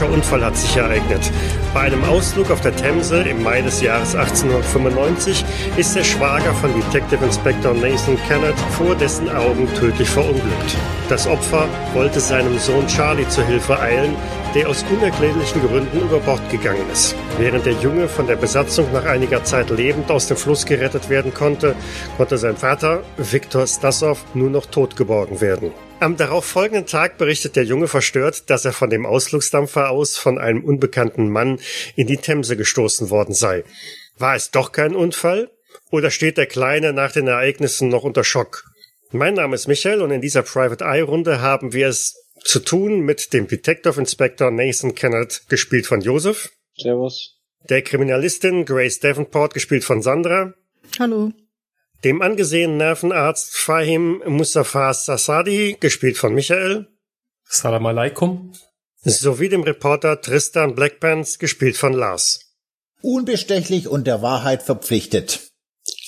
Tragischer Unfall hat sich ereignet. Bei einem Ausflug auf der Themse im Mai des Jahres 1895 ist der Schwager von Detective Inspector Nathan Kennett vor dessen Augen tödlich verunglückt. Das Opfer wollte seinem Sohn Charlie zu Hilfe eilen, der aus unerklärlichen Gründen über Bord gegangen ist. Während der Junge von der Besatzung nach einiger Zeit lebend aus dem Fluss gerettet werden konnte, konnte sein Vater, Viktor Stasov, nur noch tot geborgen werden. Am darauffolgenden Tag berichtet der Junge verstört, dass er von dem Ausflugsdampfer aus von einem unbekannten Mann in die Themse gestoßen worden sei. War es doch kein Unfall? Oder steht der Kleine nach den Ereignissen noch unter Schock? Mein Name ist Michael und in dieser Private Eye Runde haben wir es zu tun mit dem Detective Inspector Nathan Kennett, gespielt von Joseph. Servus. Der Kriminalistin Grace Davenport, gespielt von Sandra. Hallo dem angesehenen Nervenarzt Fahim Mustafa Sassadi, gespielt von Michael. Salam alaikum. Sowie dem Reporter Tristan Blackpants, gespielt von Lars. Unbestechlich und der Wahrheit verpflichtet.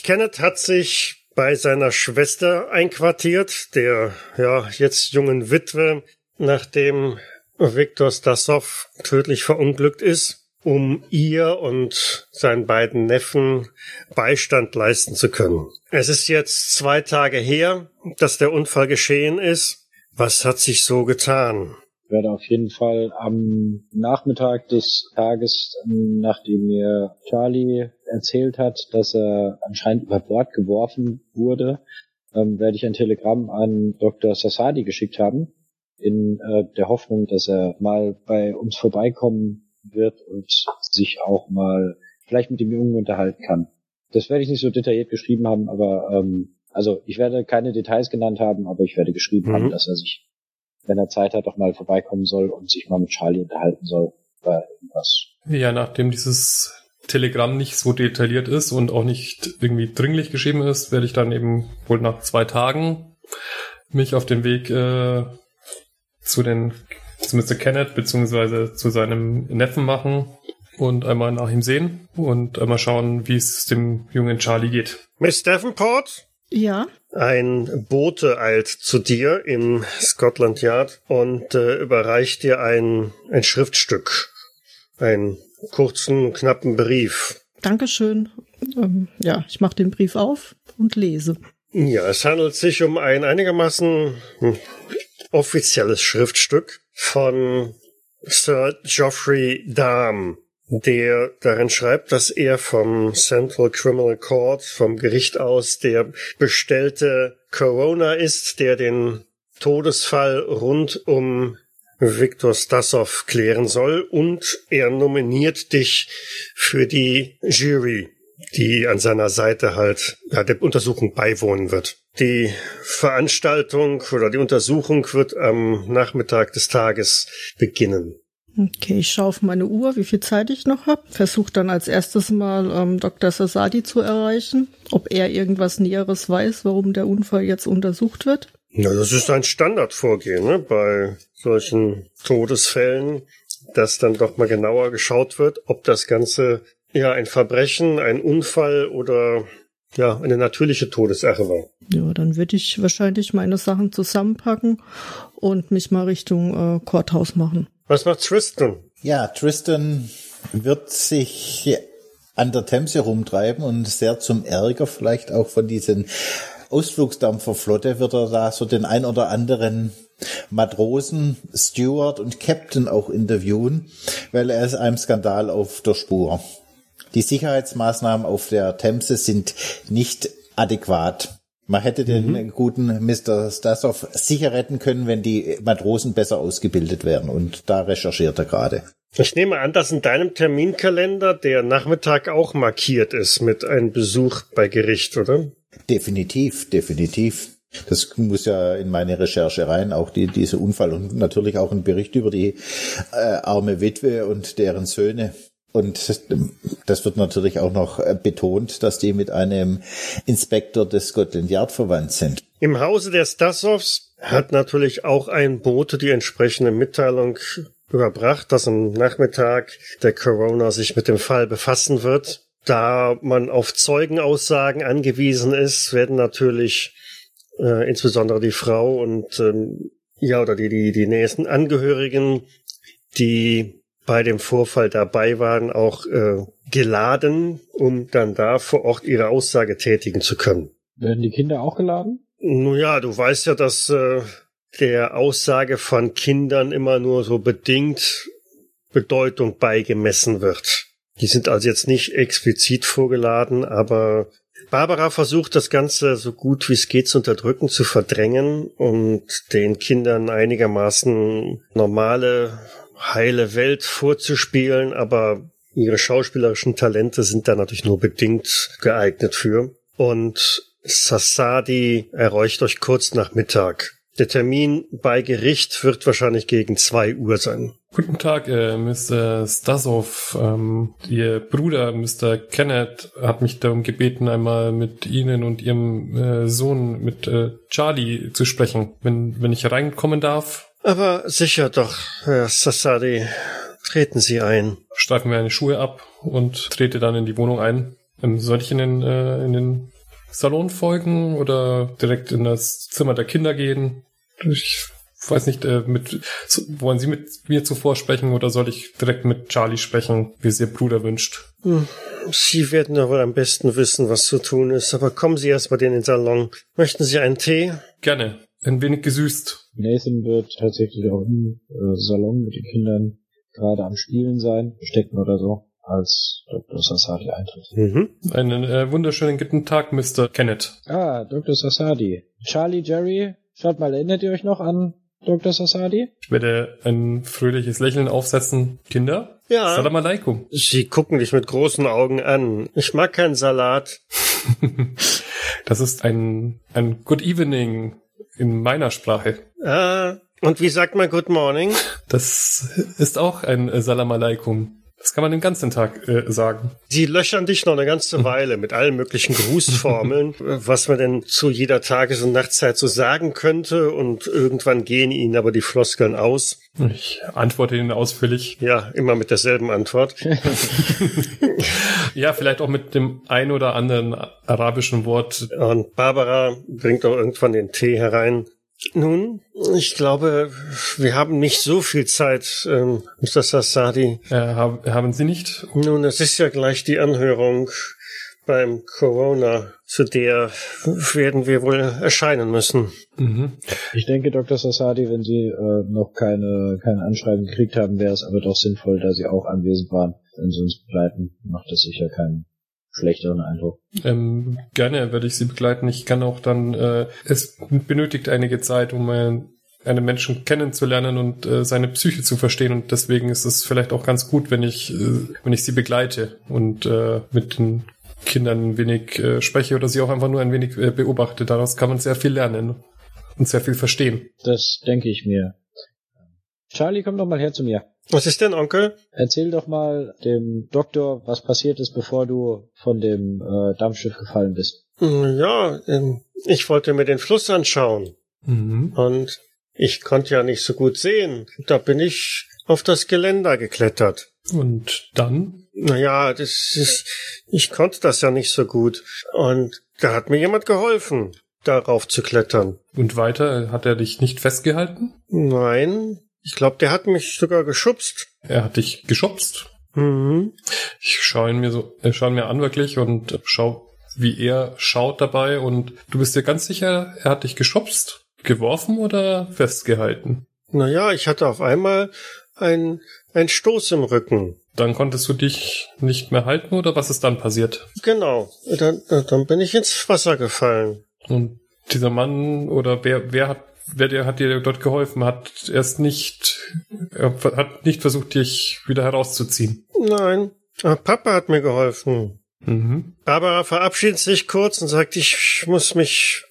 Kenneth hat sich bei seiner Schwester einquartiert, der ja jetzt jungen Witwe, nachdem Viktor Stasov tödlich verunglückt ist um ihr und seinen beiden Neffen Beistand leisten zu können. Es ist jetzt zwei Tage her, dass der Unfall geschehen ist. Was hat sich so getan? Ich werde auf jeden Fall am Nachmittag des Tages, nachdem mir Charlie erzählt hat, dass er anscheinend über Bord geworfen wurde, ähm, werde ich ein Telegramm an Dr. Sassadi geschickt haben, in äh, der Hoffnung, dass er mal bei uns vorbeikommen wird und sich auch mal vielleicht mit dem Jungen unterhalten kann. Das werde ich nicht so detailliert geschrieben haben, aber ähm, also ich werde keine Details genannt haben, aber ich werde geschrieben mhm. haben, dass er sich, wenn er Zeit hat, auch mal vorbeikommen soll und sich mal mit Charlie unterhalten soll über irgendwas. Ja, nachdem dieses Telegramm nicht so detailliert ist und auch nicht irgendwie dringlich geschrieben ist, werde ich dann eben wohl nach zwei Tagen mich auf den Weg äh, zu den Mr. Kenneth beziehungsweise zu seinem Neffen machen und einmal nach ihm sehen und einmal schauen, wie es dem jungen Charlie geht. Miss Davenport? Ja. Ein Bote eilt zu dir im Scotland Yard und äh, überreicht dir ein, ein Schriftstück, einen kurzen, knappen Brief. Dankeschön. Ähm, ja, ich mache den Brief auf und lese. Ja, es handelt sich um ein einigermaßen hm, offizielles Schriftstück von Sir Geoffrey Dahm, der darin schreibt, dass er vom Central Criminal Court, vom Gericht aus, der bestellte Corona ist, der den Todesfall rund um Viktor Stasov klären soll. Und er nominiert dich für die Jury, die an seiner Seite halt ja, der Untersuchung beiwohnen wird. Die Veranstaltung oder die Untersuchung wird am Nachmittag des Tages beginnen. Okay, ich schaue auf meine Uhr, wie viel Zeit ich noch habe. Versuche dann als erstes mal ähm, Dr. Sasadi zu erreichen, ob er irgendwas Näheres weiß, warum der Unfall jetzt untersucht wird. Ja, das ist ein Standardvorgehen ne? bei solchen Todesfällen, dass dann doch mal genauer geschaut wird, ob das Ganze ja ein Verbrechen, ein Unfall oder ja, eine natürliche war. Ja, dann würde ich wahrscheinlich meine Sachen zusammenpacken und mich mal Richtung äh, Courthouse machen. Was macht Tristan? Ja, Tristan wird sich an der Themse rumtreiben und sehr zum Ärger vielleicht auch von diesen Ausflugsdampferflotte wird er da so den ein oder anderen Matrosen, Steward und Captain auch interviewen, weil er ist einem Skandal auf der Spur. Die Sicherheitsmaßnahmen auf der Themse sind nicht adäquat. Man hätte den mhm. guten Mr. Stasov sicher retten können, wenn die Matrosen besser ausgebildet wären. Und da recherchiert er gerade. Ich nehme an, dass in deinem Terminkalender der Nachmittag auch markiert ist mit einem Besuch bei Gericht, oder? Definitiv, definitiv. Das muss ja in meine Recherche rein, auch die, dieser Unfall und natürlich auch ein Bericht über die äh, arme Witwe und deren Söhne. Und das wird natürlich auch noch äh, betont, dass die mit einem Inspektor des Scotland Yard verwandt sind. Im Hause der Stasovs hat natürlich auch ein Bote die entsprechende Mitteilung überbracht, dass am Nachmittag der Corona sich mit dem Fall befassen wird. Da man auf Zeugenaussagen angewiesen ist, werden natürlich äh, insbesondere die Frau und ähm, ja oder die, die die nächsten Angehörigen die bei dem Vorfall dabei waren, auch äh, geladen, um dann da vor Ort ihre Aussage tätigen zu können. Werden die Kinder auch geladen? Nun ja, du weißt ja, dass äh, der Aussage von Kindern immer nur so bedingt Bedeutung beigemessen wird. Die sind also jetzt nicht explizit vorgeladen, aber Barbara versucht das Ganze so gut wie es geht zu unterdrücken, zu verdrängen und den Kindern einigermaßen normale, heile Welt vorzuspielen, aber ihre schauspielerischen Talente sind da natürlich nur bedingt geeignet für. Und Sassadi erreicht euch kurz nach Mittag. Der Termin bei Gericht wird wahrscheinlich gegen zwei Uhr sein. Guten Tag, äh, Mr. Stasov. Ähm, Ihr Bruder, Mr. Kenneth, hat mich darum gebeten, einmal mit Ihnen und Ihrem äh, Sohn, mit äh, Charlie, zu sprechen, wenn, wenn ich reinkommen darf. Aber sicher doch, Herr Sassadi. Treten Sie ein. Streifen wir eine Schuhe ab und trete dann in die Wohnung ein. Ähm, soll ich in den, äh, in den Salon folgen oder direkt in das Zimmer der Kinder gehen? Ich weiß nicht, äh, mit, wollen Sie mit mir zuvor sprechen oder soll ich direkt mit Charlie sprechen, wie es Ihr Bruder wünscht? Hm, Sie werden ja wohl am besten wissen, was zu tun ist, aber kommen Sie erst mal in den Salon. Möchten Sie einen Tee? Gerne. Ein wenig gesüßt. Nathan wird tatsächlich auch im äh, Salon mit den Kindern gerade am Spielen sein, Bestecken oder so als Dr. Sassadi eintritt. Mhm. Einen äh, wunderschönen guten Tag, Mr. Kenneth. Ah, Dr. Sassadi. Charlie, Jerry, schaut mal, erinnert ihr euch noch an Dr. Sassadi? Ich werde ein fröhliches Lächeln aufsetzen. Kinder? Ja. Salam alaikum. Sie gucken dich mit großen Augen an. Ich mag keinen Salat. das ist ein, ein Good Evening in meiner Sprache. Ah, und wie sagt man Good Morning? Das ist auch ein äh, Salam alaikum. Das kann man den ganzen Tag äh, sagen. Sie löchern dich noch eine ganze Weile mit allen möglichen Grußformeln, was man denn zu jeder Tages- und Nachtzeit so sagen könnte. Und irgendwann gehen ihnen aber die Floskeln aus. Ich antworte ihnen ausführlich. Ja, immer mit derselben Antwort. ja, vielleicht auch mit dem ein oder anderen arabischen Wort. Und Barbara bringt auch irgendwann den Tee herein. Nun, ich glaube, wir haben nicht so viel Zeit, ähm, Mr. Sassadi. Äh, haben Sie nicht? Nun, es ist ja gleich die Anhörung beim Corona, zu der werden wir wohl erscheinen müssen. Mhm. Ich denke, Dr. Sassadi, wenn Sie äh, noch keine, kein Anschreiben gekriegt haben, wäre es aber doch sinnvoll, da Sie auch anwesend waren. Wenn Sie uns begleiten, macht das sicher keinen schlechteren Eindruck. Ähm, gerne werde ich Sie begleiten. Ich kann auch dann, äh, es benötigt einige Zeit, um ein, einen Menschen kennenzulernen und äh, seine Psyche zu verstehen. Und deswegen ist es vielleicht auch ganz gut, wenn ich, äh, wenn ich Sie begleite und äh, mit den Kindern ein wenig äh, spreche oder sie auch einfach nur ein wenig äh, beobachte. Daraus kann man sehr viel lernen und sehr viel verstehen. Das denke ich mir. Charlie, komm doch mal her zu mir. Was ist denn, Onkel? Erzähl doch mal dem Doktor, was passiert ist, bevor du von dem äh, Dampfschiff gefallen bist. Ja, ähm, ich wollte mir den Fluss anschauen. Mhm. Und ich konnte ja nicht so gut sehen. Da bin ich auf das Geländer geklettert. Und dann? Naja, das ist, ich konnte das ja nicht so gut. Und da hat mir jemand geholfen, darauf zu klettern. Und weiter hat er dich nicht festgehalten? Nein, ich glaube, der hat mich sogar geschubst. Er hat dich geschubst? Mhm. Ich schaue ihn mir so, äh, schaue ihn mir an wirklich und schau, wie er schaut dabei und du bist dir ganz sicher, er hat dich geschubst, geworfen oder festgehalten? Naja, ich hatte auf einmal ein, ein Stoß im Rücken. Dann konntest du dich nicht mehr halten oder was ist dann passiert? Genau, dann, dann bin ich ins Wasser gefallen. Und dieser Mann oder wer, wer hat wer dir hat dir dort geholfen, hat erst nicht, er hat nicht versucht, dich wieder herauszuziehen. Nein, Papa hat mir geholfen. Mhm. Barbara verabschiedet sich kurz und sagt, ich muss mich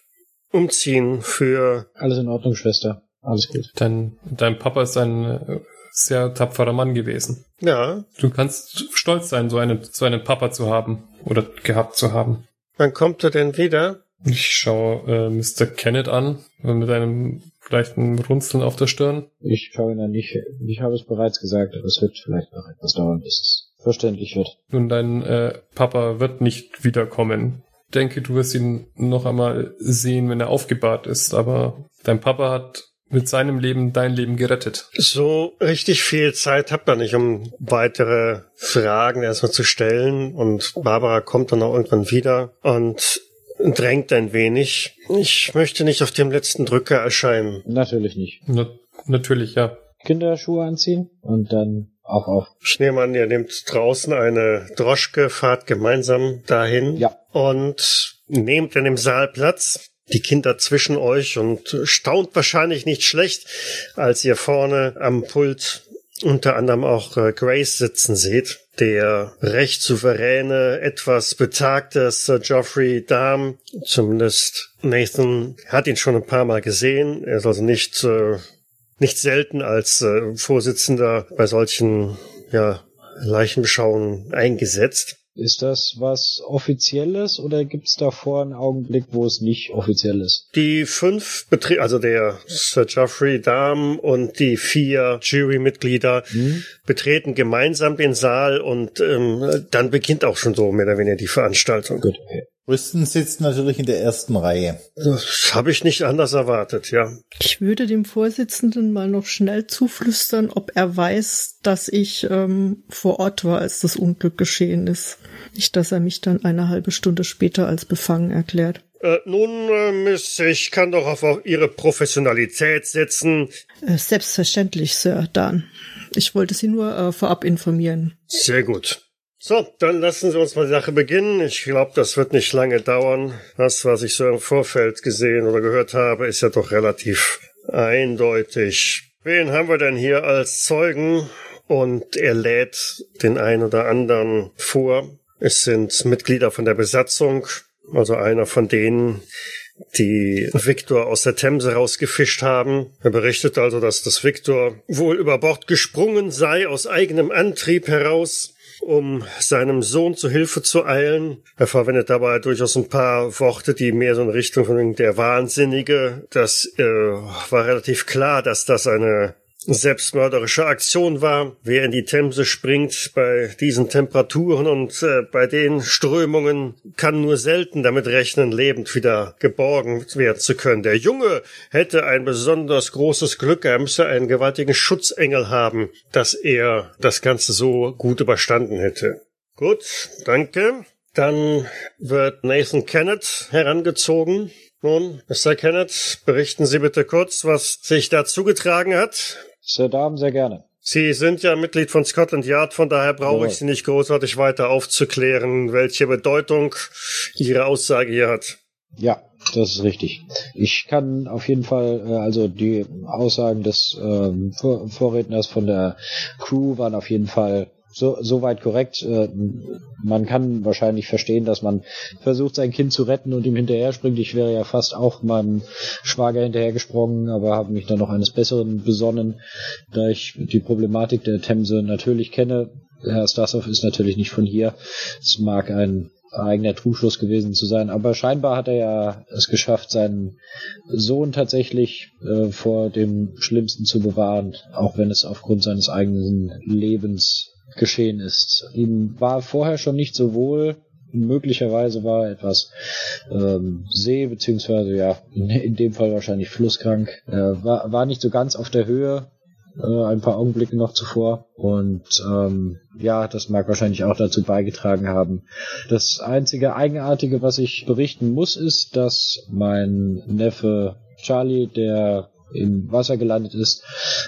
umziehen für. Alles in Ordnung, Schwester. Alles gut. Dein, dein Papa ist ein äh, sehr tapferer Mann gewesen. Ja. Du kannst stolz sein, so einen, so einen Papa zu haben oder gehabt zu haben. Wann kommt er denn wieder? Ich schaue äh, Mr. Kenneth an, mit einem leichten Runzeln auf der Stirn. Ich schaue ihn an. Ich, ich habe es bereits gesagt, aber es wird vielleicht noch etwas dauern, bis es verständlich wird. Nun, dein äh, Papa wird nicht wiederkommen. Ich denke, du wirst ihn noch einmal sehen, wenn er aufgebahrt ist, aber dein Papa hat mit seinem Leben dein Leben gerettet. So richtig viel Zeit habt ihr nicht, um weitere Fragen erstmal zu stellen. Und Barbara kommt dann auch irgendwann wieder und drängt ein wenig. Ich möchte nicht auf dem letzten Drücker erscheinen. Natürlich nicht. Na, natürlich, ja. Kinderschuhe anziehen und dann auf, auf. Schneemann, ihr nehmt draußen eine Droschke, fahrt gemeinsam dahin. Ja. Und nehmt in dem Saal Platz. Die Kinder zwischen euch und staunt wahrscheinlich nicht schlecht, als ihr vorne am Pult unter anderem auch äh, Grace sitzen seht, der recht souveräne, etwas betagte Sir Geoffrey Dahm, zumindest Nathan hat ihn schon ein paar Mal gesehen, er ist also nicht, äh, nicht selten als äh, Vorsitzender bei solchen, ja, Leichenbeschauungen eingesetzt. Ist das was Offizielles oder gibt es davor einen Augenblick, wo es nicht offiziell ist? Die fünf Betrie also der Sir Geoffrey Dahm und die vier Jurymitglieder Hm? betreten gemeinsam den Saal und ähm, dann beginnt auch schon so mehr oder weniger die Veranstaltung. Gut, okay. Rüsten sitzt natürlich in der ersten Reihe. Das habe ich nicht anders erwartet, ja. Ich würde dem Vorsitzenden mal noch schnell zuflüstern, ob er weiß, dass ich ähm, vor Ort war, als das Unglück geschehen ist. Nicht, dass er mich dann eine halbe Stunde später als befangen erklärt. Äh, nun, äh, Miss, ich kann doch auf auf Ihre Professionalität setzen. Äh, selbstverständlich, Sir Dan. Ich wollte Sie nur äh, vorab informieren. Sehr gut. So, dann lassen Sie uns mal die Sache beginnen. Ich glaube, das wird nicht lange dauern. Das, was ich so im Vorfeld gesehen oder gehört habe, ist ja doch relativ eindeutig. Wen haben wir denn hier als Zeugen? Und er lädt den einen oder anderen vor. Es sind Mitglieder von der Besatzung, also einer von denen, die Victor aus der Themse rausgefischt haben. Er berichtet also, dass das Victor wohl über Bord gesprungen sei aus eigenem Antrieb heraus um seinem Sohn zu Hilfe zu eilen. Er verwendet dabei durchaus ein paar Worte, die mehr so in Richtung von der Wahnsinnige. Das äh, war relativ klar, dass das eine selbstmörderische Aktion war. Wer in die Themse springt bei diesen Temperaturen und äh, bei den Strömungen, kann nur selten damit rechnen, lebend wieder geborgen werden zu können. Der Junge hätte ein besonders großes Glück, er müsse einen gewaltigen Schutzengel haben, dass er das Ganze so gut überstanden hätte. Gut, danke. Dann wird Nathan Kennett herangezogen. Nun, Mr. Kennett, berichten Sie bitte kurz, was sich da zugetragen hat. Sir Damen, sehr gerne. Sie sind ja Mitglied von Scotland Yard, von daher brauche ich Sie nicht großartig weiter aufzuklären, welche Bedeutung Ihre Aussage hier hat. Ja, das ist richtig. Ich kann auf jeden Fall, äh, also die Aussagen des ähm, Vor Vorredners von der Crew waren auf jeden Fall so soweit korrekt. Äh, man kann wahrscheinlich verstehen, dass man versucht, sein Kind zu retten und ihm hinterher springt. Ich wäre ja fast auch meinem Schwager hinterhergesprungen, aber habe mich dann noch eines Besseren besonnen, da ich die Problematik der Themse natürlich kenne. Herr Stassow ist natürlich nicht von hier. Es mag ein eigener Trugschluss gewesen zu sein, aber scheinbar hat er ja es geschafft, seinen Sohn tatsächlich äh, vor dem Schlimmsten zu bewahren, auch wenn es aufgrund seines eigenen Lebens geschehen ist. Ihm war vorher schon nicht so wohl, möglicherweise war er etwas ähm, See, beziehungsweise ja, in, in dem Fall wahrscheinlich flusskrank, äh, war, war nicht so ganz auf der Höhe, äh, ein paar Augenblicke noch zuvor. Und ähm, ja, das mag wahrscheinlich auch dazu beigetragen haben. Das einzige Eigenartige, was ich berichten muss, ist, dass mein Neffe Charlie, der im Wasser gelandet ist,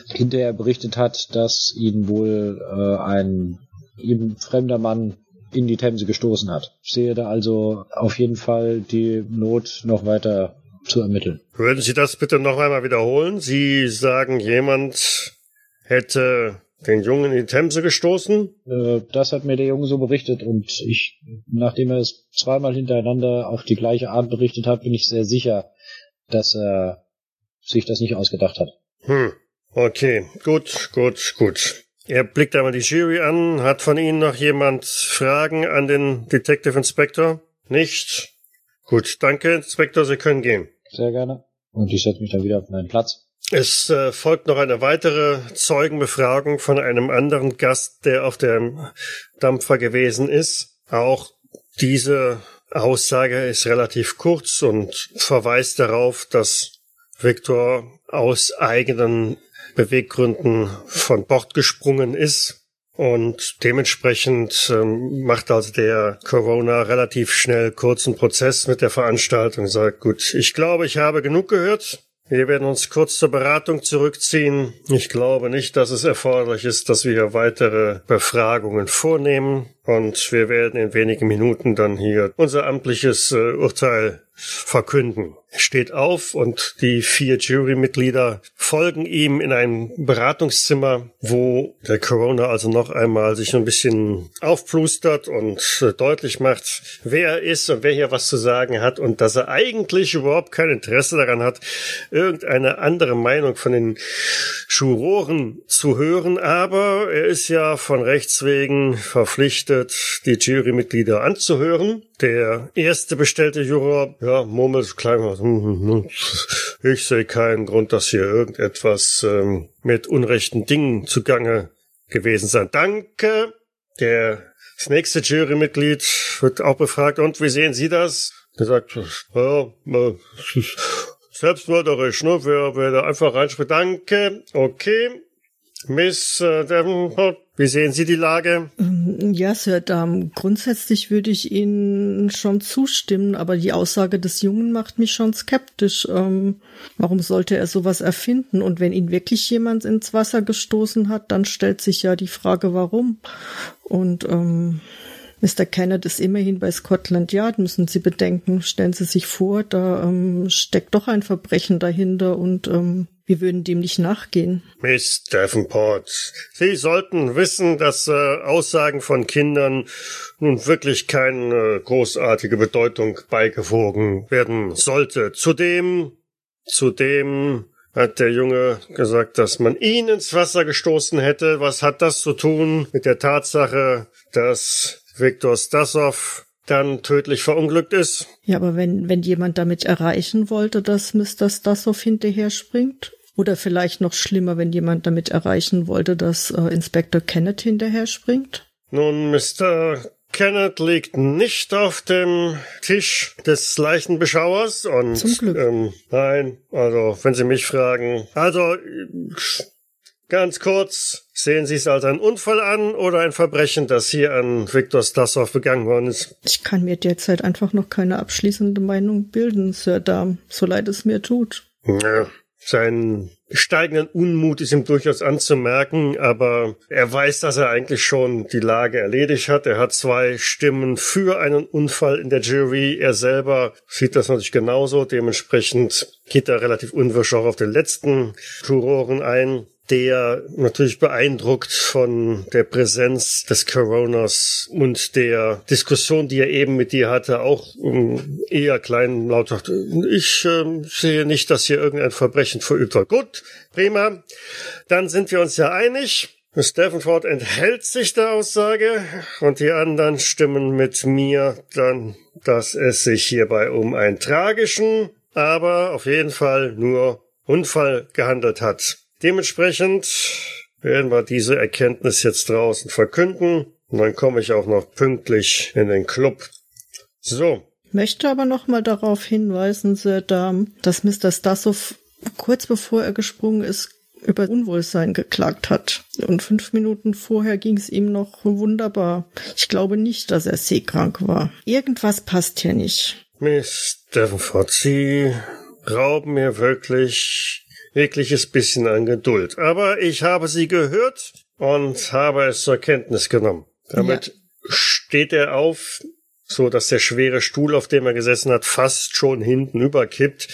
hinterher berichtet hat, dass ihn wohl äh, ein ihm fremder Mann in die Themse gestoßen hat. Ich sehe da also auf jeden Fall die Not noch weiter zu ermitteln. Würden Sie das bitte noch einmal wiederholen? Sie sagen, jemand hätte den Jungen in die Themse gestoßen? Äh, das hat mir der Junge so berichtet und ich, nachdem er es zweimal hintereinander auf die gleiche Art berichtet hat, bin ich sehr sicher, dass er sich das nicht ausgedacht hat. Hm. Okay, gut, gut, gut. Er blickt einmal die Jury an. Hat von Ihnen noch jemand Fragen an den Detective Inspector? Nicht? Gut, danke, Inspektor, Sie können gehen. Sehr gerne. Und ich setze mich dann wieder auf meinen Platz. Es äh, folgt noch eine weitere Zeugenbefragung von einem anderen Gast, der auf dem Dampfer gewesen ist. Auch diese Aussage ist relativ kurz und verweist darauf, dass Victor aus eigenen Beweggründen von Bord gesprungen ist. Und dementsprechend ähm, macht also der Corona relativ schnell kurzen Prozess mit der Veranstaltung, sagt, gut, ich glaube, ich habe genug gehört. Wir werden uns kurz zur Beratung zurückziehen. Ich glaube nicht, dass es erforderlich ist, dass wir weitere Befragungen vornehmen. Und wir werden in wenigen Minuten dann hier unser amtliches äh, Urteil verkünden. Steht auf und die vier Jurymitglieder folgen ihm in ein Beratungszimmer, wo der Corona also noch einmal sich ein bisschen aufplustert und deutlich macht, wer er ist und wer hier was zu sagen hat und dass er eigentlich überhaupt kein Interesse daran hat, irgendeine andere Meinung von den Juroren zu hören, aber er ist ja von Rechts wegen verpflichtet, die Jurymitglieder anzuhören. Der erste bestellte Juror, ja, murmelt klein. Hm, hm, hm. Ich sehe keinen Grund, dass hier irgendetwas ähm, mit unrechten Dingen zugange gewesen sein. Danke. Der das nächste Jurymitglied wird auch befragt. Und wie sehen Sie das? Er sagt, ja, selbstmörderisch, ne? Wer, wer da einfach reinspricht. Danke. Okay. Miss äh, Davenport, wie sehen Sie die Lage? Ähm, ja, Sir Dam, grundsätzlich würde ich Ihnen schon zustimmen, aber die Aussage des Jungen macht mich schon skeptisch. Ähm, warum sollte er sowas erfinden? Und wenn ihn wirklich jemand ins Wasser gestoßen hat, dann stellt sich ja die Frage, warum. Und ähm, Mr. Kennett ist immerhin bei Scotland Yard, müssen Sie bedenken. Stellen Sie sich vor, da ähm, steckt doch ein Verbrechen dahinter und ähm, wir würden dem nicht nachgehen. Miss Davenport, Sie sollten wissen, dass äh, Aussagen von Kindern nun wirklich keine großartige Bedeutung beigewogen werden sollte. Zudem, zudem hat der Junge gesagt, dass man ihn ins Wasser gestoßen hätte. Was hat das zu tun mit der Tatsache, dass Viktor Stasov dann tödlich verunglückt ist. Ja, aber wenn, wenn jemand damit erreichen wollte, dass Mr. Stasov hinterher springt? Oder vielleicht noch schlimmer, wenn jemand damit erreichen wollte, dass äh, Inspektor Kenneth hinterher springt? Nun, Mr. Kenneth liegt nicht auf dem Tisch des Leichenbeschauers und Zum Glück. Ähm, nein, also wenn Sie mich fragen, also Ganz kurz, sehen Sie es als einen Unfall an oder ein Verbrechen, das hier an Viktor Stasov begangen worden ist? Ich kann mir derzeit einfach noch keine abschließende Meinung bilden, Sir Dam, so leid es mir tut. Ja, sein steigenden Unmut ist ihm durchaus anzumerken, aber er weiß, dass er eigentlich schon die Lage erledigt hat. Er hat zwei Stimmen für einen Unfall in der Jury. Er selber sieht das natürlich genauso. Dementsprechend geht er relativ unwirsch auch auf den letzten Juroren ein der natürlich beeindruckt von der Präsenz des Coronas und der Diskussion, die er eben mit dir hatte, auch eher klein laut sagte, ich äh, sehe nicht, dass hier irgendein Verbrechen verübt wird. Gut, prima. Dann sind wir uns ja einig. Davenport enthält sich der Aussage und die anderen stimmen mit mir dann, dass es sich hierbei um einen tragischen, aber auf jeden Fall nur Unfall gehandelt hat. Dementsprechend werden wir diese Erkenntnis jetzt draußen verkünden und dann komme ich auch noch pünktlich in den Club. So. Möchte aber noch mal darauf hinweisen, Sir Dam, dass Mr. Stasov kurz bevor er gesprungen ist, über Unwohlsein geklagt hat. Und fünf Minuten vorher ging es ihm noch wunderbar. Ich glaube nicht, dass er seekrank war. Irgendwas passt hier nicht. Miss Davenport, Sie rauben mir wirklich wirkliches bisschen an Geduld. Aber ich habe sie gehört und habe es zur Kenntnis genommen. Damit ja. steht er auf, so dass der schwere Stuhl, auf dem er gesessen hat, fast schon hinten überkippt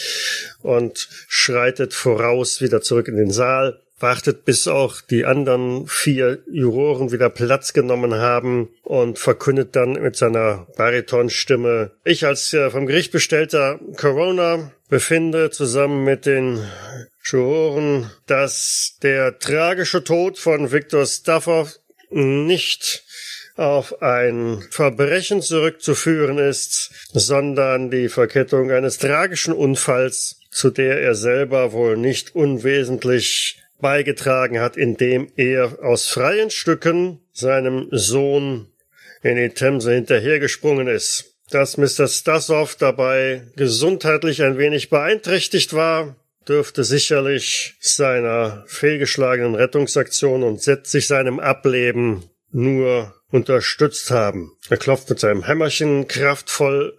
und schreitet voraus wieder zurück in den Saal wartet, bis auch die anderen vier Juroren wieder Platz genommen haben und verkündet dann mit seiner Baritonstimme, ich als äh, vom Gericht bestellter Corona befinde zusammen mit den Juroren, dass der tragische Tod von Viktor Stafford nicht auf ein Verbrechen zurückzuführen ist, sondern die Verkettung eines tragischen Unfalls, zu der er selber wohl nicht unwesentlich beigetragen hat, indem er aus freien Stücken seinem Sohn in die Themse hinterhergesprungen ist. Dass Mr. Stasov dabei gesundheitlich ein wenig beeinträchtigt war, dürfte sicherlich seiner fehlgeschlagenen Rettungsaktion und sich seinem Ableben nur unterstützt haben. Er klopft mit seinem Hämmerchen kraftvoll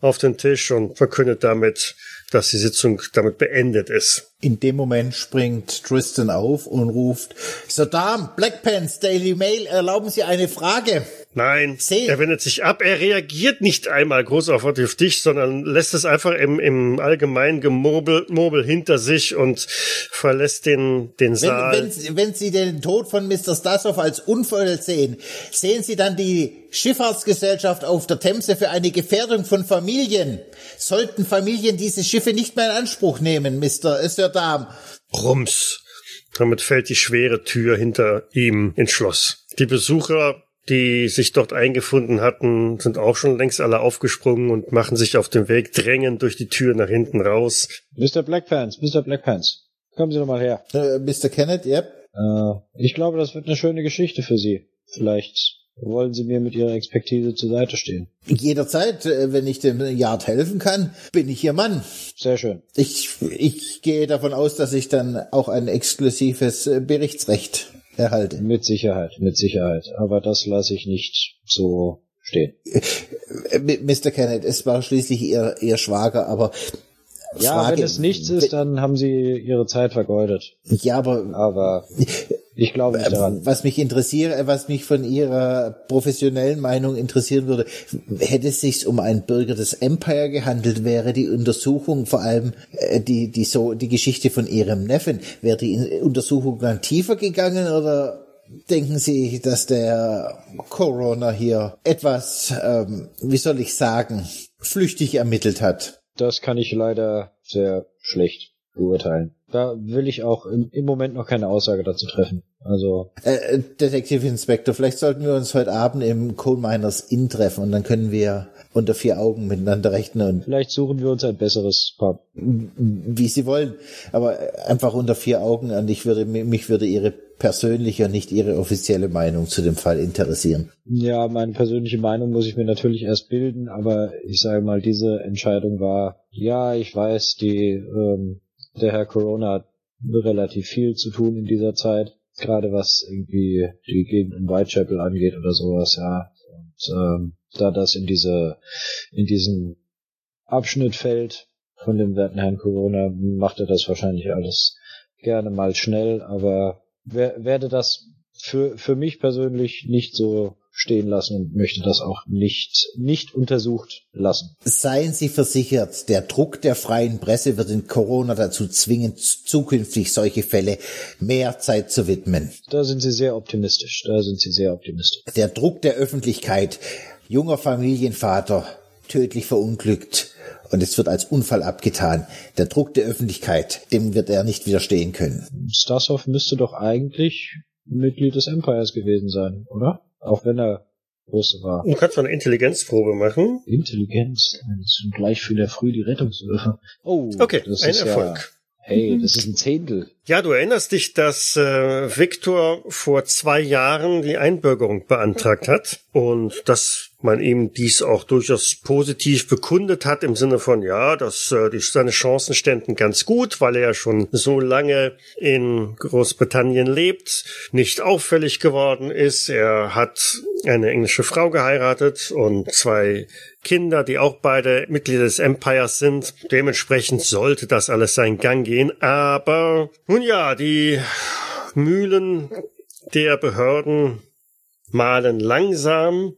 auf den Tisch und verkündet damit, dass die Sitzung damit beendet ist. In dem Moment springt Tristan auf und ruft, Sir Dam, Blackpants, Daily Mail, erlauben Sie eine Frage. Nein, See. er wendet sich ab. Er reagiert nicht einmal groß auf, dich, sondern lässt es einfach im, im allgemeinen Gemurmel Murmel hinter sich und verlässt den, den Saal. Wenn, wenn, wenn Sie den Tod von Mr. Stassow als Unfall sehen, sehen Sie dann die Schifffahrtsgesellschaft auf der Themse für eine Gefährdung von Familien. Sollten Familien diese Schiffe nicht mehr in Anspruch nehmen, Mr. Sir Dam? Rums. Damit fällt die schwere Tür hinter ihm ins Schloss. Die Besucher die sich dort eingefunden hatten, sind auch schon längst alle aufgesprungen und machen sich auf den Weg, drängen durch die Tür nach hinten raus. Mr. Blackpants, Mr. Blackpants, kommen Sie doch mal her. Äh, Mr. Kenneth, yep. Äh, ich glaube, das wird eine schöne Geschichte für Sie. Vielleicht wollen Sie mir mit Ihrer Expertise zur Seite stehen? Jederzeit, äh, wenn ich dem Yard helfen kann, bin ich Ihr Mann. Sehr schön. Ich, ich gehe davon aus, dass ich dann auch ein exklusives äh, Berichtsrecht erhalte. Mit Sicherheit, mit Sicherheit. Aber das lasse ich nicht so stehen. Äh, Mr. Kenneth, es war schließlich Ihr, Ihr Schwager, aber ja, Frage, wenn es nichts ist, dann haben Sie Ihre Zeit vergeudet. Ja, aber, aber ich glaube nicht daran. Was mich interessiert, was mich von Ihrer professionellen Meinung interessieren würde, hätte es sich um einen Bürger des Empire gehandelt, wäre die Untersuchung vor allem äh, die die so die Geschichte von Ihrem Neffen, wäre die Untersuchung dann tiefer gegangen oder denken Sie, dass der Corona hier etwas, ähm, wie soll ich sagen, flüchtig ermittelt hat? Das kann ich leider sehr schlecht beurteilen. Da will ich auch im, im Moment noch keine Aussage dazu treffen. Also. Äh, Detective Inspector, vielleicht sollten wir uns heute Abend im Coal Miners Inn treffen und dann können wir unter vier Augen miteinander rechnen. Und vielleicht suchen wir uns ein besseres Pub. Wie Sie wollen. Aber einfach unter vier Augen und ich würde, mich würde Ihre persönliche und nicht Ihre offizielle Meinung zu dem Fall interessieren. Ja, meine persönliche Meinung muss ich mir natürlich erst bilden, aber ich sage mal, diese Entscheidung war, ja, ich weiß, die, ähm, der Herr Corona hat relativ viel zu tun in dieser Zeit, gerade was irgendwie die Gegend um Whitechapel angeht oder sowas, ja. Und ähm, da das in diese, in diesen Abschnitt fällt von dem werten Herrn Corona, macht er das wahrscheinlich alles gerne mal schnell, aber wer, werde das für, für mich persönlich nicht so stehen lassen und möchte das auch nicht, nicht untersucht lassen. Seien Sie versichert, der Druck der freien Presse wird in Corona dazu zwingen, zukünftig solche Fälle mehr Zeit zu widmen. Da sind Sie sehr optimistisch, da sind Sie sehr optimistisch. Der Druck der Öffentlichkeit, junger Familienvater, tödlich verunglückt, und es wird als Unfall abgetan. Der Druck der Öffentlichkeit, dem wird er nicht widerstehen können. Stasov müsste doch eigentlich Mitglied des Empires gewesen sein, oder? Auch wenn er groß war. Du kannst mal eine Intelligenzprobe machen. Intelligenz. Das sind gleich für der Früh die Rettungswürfe. Oh, okay, das ein ist Erfolg. Ja, hey, das ist ein Zehntel. Ja, du erinnerst dich, dass äh, Viktor vor zwei Jahren die Einbürgerung beantragt hat und das man ihm dies auch durchaus positiv bekundet hat im Sinne von, ja, dass äh, die, seine Chancen ständen ganz gut, weil er ja schon so lange in Großbritannien lebt, nicht auffällig geworden ist. Er hat eine englische Frau geheiratet und zwei Kinder, die auch beide Mitglieder des Empires sind. Dementsprechend sollte das alles seinen Gang gehen. Aber nun ja, die Mühlen der Behörden malen langsam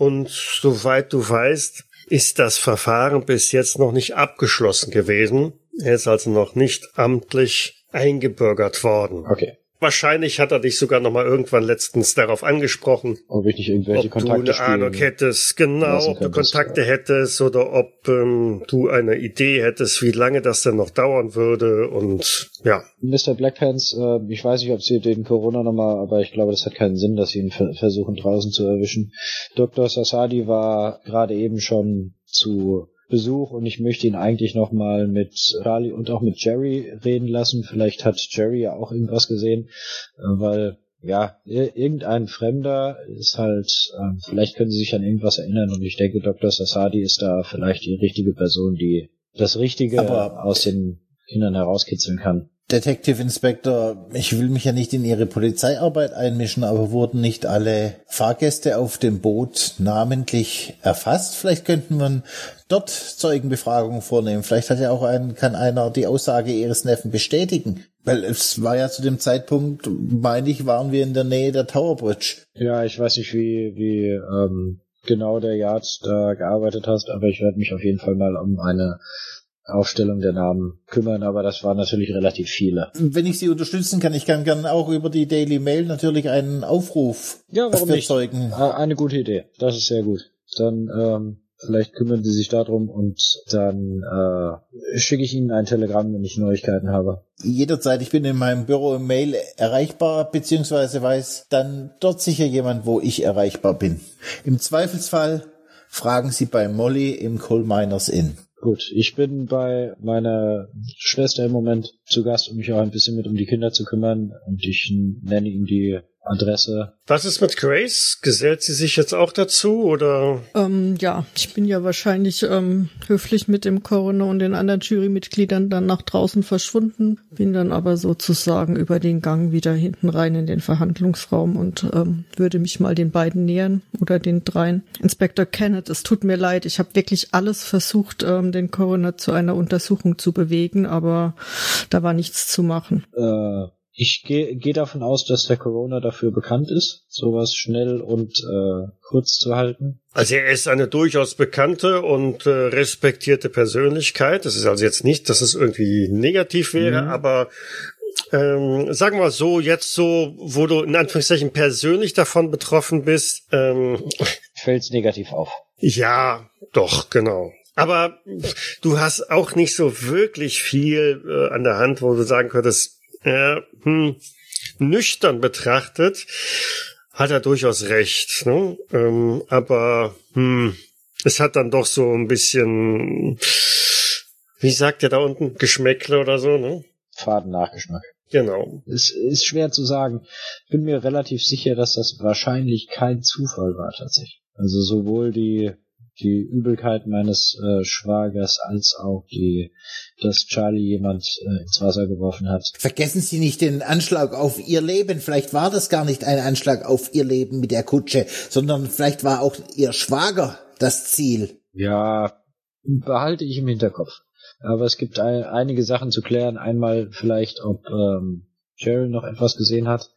und soweit du weißt, ist das Verfahren bis jetzt noch nicht abgeschlossen gewesen. Er ist also noch nicht amtlich eingebürgert worden. Okay. Wahrscheinlich hat er dich sogar noch mal irgendwann letztens darauf angesprochen. Ob ich nicht irgendwelche ob Kontakte du eine Ahnung hättest, genau, ob du Kontakte ja. hättest oder ob ähm, du eine Idee hättest, wie lange das denn noch dauern würde und ja. Mr. Blackpants, äh, ich weiß nicht, ob Sie den Corona nochmal, aber ich glaube, das hat keinen Sinn, dass Sie ihn versuchen draußen zu erwischen. Dr. Sassadi war gerade eben schon zu Besuch und ich möchte ihn eigentlich nochmal mit Raleigh und auch mit Jerry reden lassen. Vielleicht hat Jerry ja auch irgendwas gesehen, äh, weil ja, irgendein Fremder ist halt, äh, vielleicht können sie sich an irgendwas erinnern und ich denke, Dr. Sassadi ist da vielleicht die richtige Person, die das Richtige Aber aus den Kindern herauskitzeln kann. Detective Inspector, ich will mich ja nicht in Ihre Polizeiarbeit einmischen, aber wurden nicht alle Fahrgäste auf dem Boot namentlich erfasst? Vielleicht könnten wir dort Zeugenbefragungen vornehmen. Vielleicht hat ja auch ein, kann einer die Aussage Ihres Neffen bestätigen. Weil es war ja zu dem Zeitpunkt, meine ich, waren wir in der Nähe der Tower Bridge. Ja, ich weiß nicht, wie, wie ähm, genau der Yard da gearbeitet hast, aber ich werde mich auf jeden Fall mal um eine Aufstellung der Namen kümmern, aber das waren natürlich relativ viele. Wenn ich Sie unterstützen kann, ich kann gerne auch über die Daily Mail natürlich einen Aufruf ja, warum nicht? Zeugen. Eine gute Idee. Das ist sehr gut. Dann ähm, vielleicht kümmern Sie sich darum und dann äh, schicke ich Ihnen ein Telegramm, wenn ich Neuigkeiten habe. Jederzeit, ich bin in meinem Büro im Mail erreichbar, beziehungsweise weiß dann dort sicher jemand, wo ich erreichbar bin. Im Zweifelsfall fragen Sie bei Molly im Coal Miners Inn. Gut, ich bin bei meiner Schwester im Moment zu Gast, um mich auch ein bisschen mit um die Kinder zu kümmern. Und ich nenne ihm die Adresse. Was ist mit Grace? Gesellt sie sich jetzt auch dazu oder? Ähm, ja, ich bin ja wahrscheinlich ähm, höflich mit dem Coroner und den anderen Jurymitgliedern dann nach draußen verschwunden, bin dann aber sozusagen über den Gang wieder hinten rein in den Verhandlungsraum und ähm, würde mich mal den beiden nähern oder den dreien. Inspektor Kenneth, es tut mir leid, ich habe wirklich alles versucht, ähm, den Coroner zu einer Untersuchung zu bewegen, aber da war nichts zu machen. Äh ich gehe geh davon aus, dass der Corona dafür bekannt ist, sowas schnell und äh, kurz zu halten. Also er ist eine durchaus bekannte und äh, respektierte Persönlichkeit. Das ist also jetzt nicht, dass es irgendwie negativ wäre, mhm. aber ähm, sagen wir so, jetzt so, wo du in Anführungszeichen persönlich davon betroffen bist, ähm, fällt es negativ auf. Ja, doch, genau. Aber du hast auch nicht so wirklich viel äh, an der Hand, wo du sagen könntest, äh, hm, nüchtern betrachtet, hat er durchaus recht. Ne? Ähm, aber hm, es hat dann doch so ein bisschen, wie sagt ihr da unten, Geschmäckle oder so, ne? Faden Nachgeschmack. Genau. Es ist schwer zu sagen. Ich bin mir relativ sicher, dass das wahrscheinlich kein Zufall war tatsächlich. Also sowohl die die Übelkeit meines äh, Schwagers als auch die, dass Charlie jemand äh, ins Wasser geworfen hat. Vergessen Sie nicht den Anschlag auf Ihr Leben. Vielleicht war das gar nicht ein Anschlag auf Ihr Leben mit der Kutsche, sondern vielleicht war auch Ihr Schwager das Ziel. Ja, behalte ich im Hinterkopf. Aber es gibt ein, einige Sachen zu klären. Einmal vielleicht, ob ähm, Cheryl noch etwas gesehen hat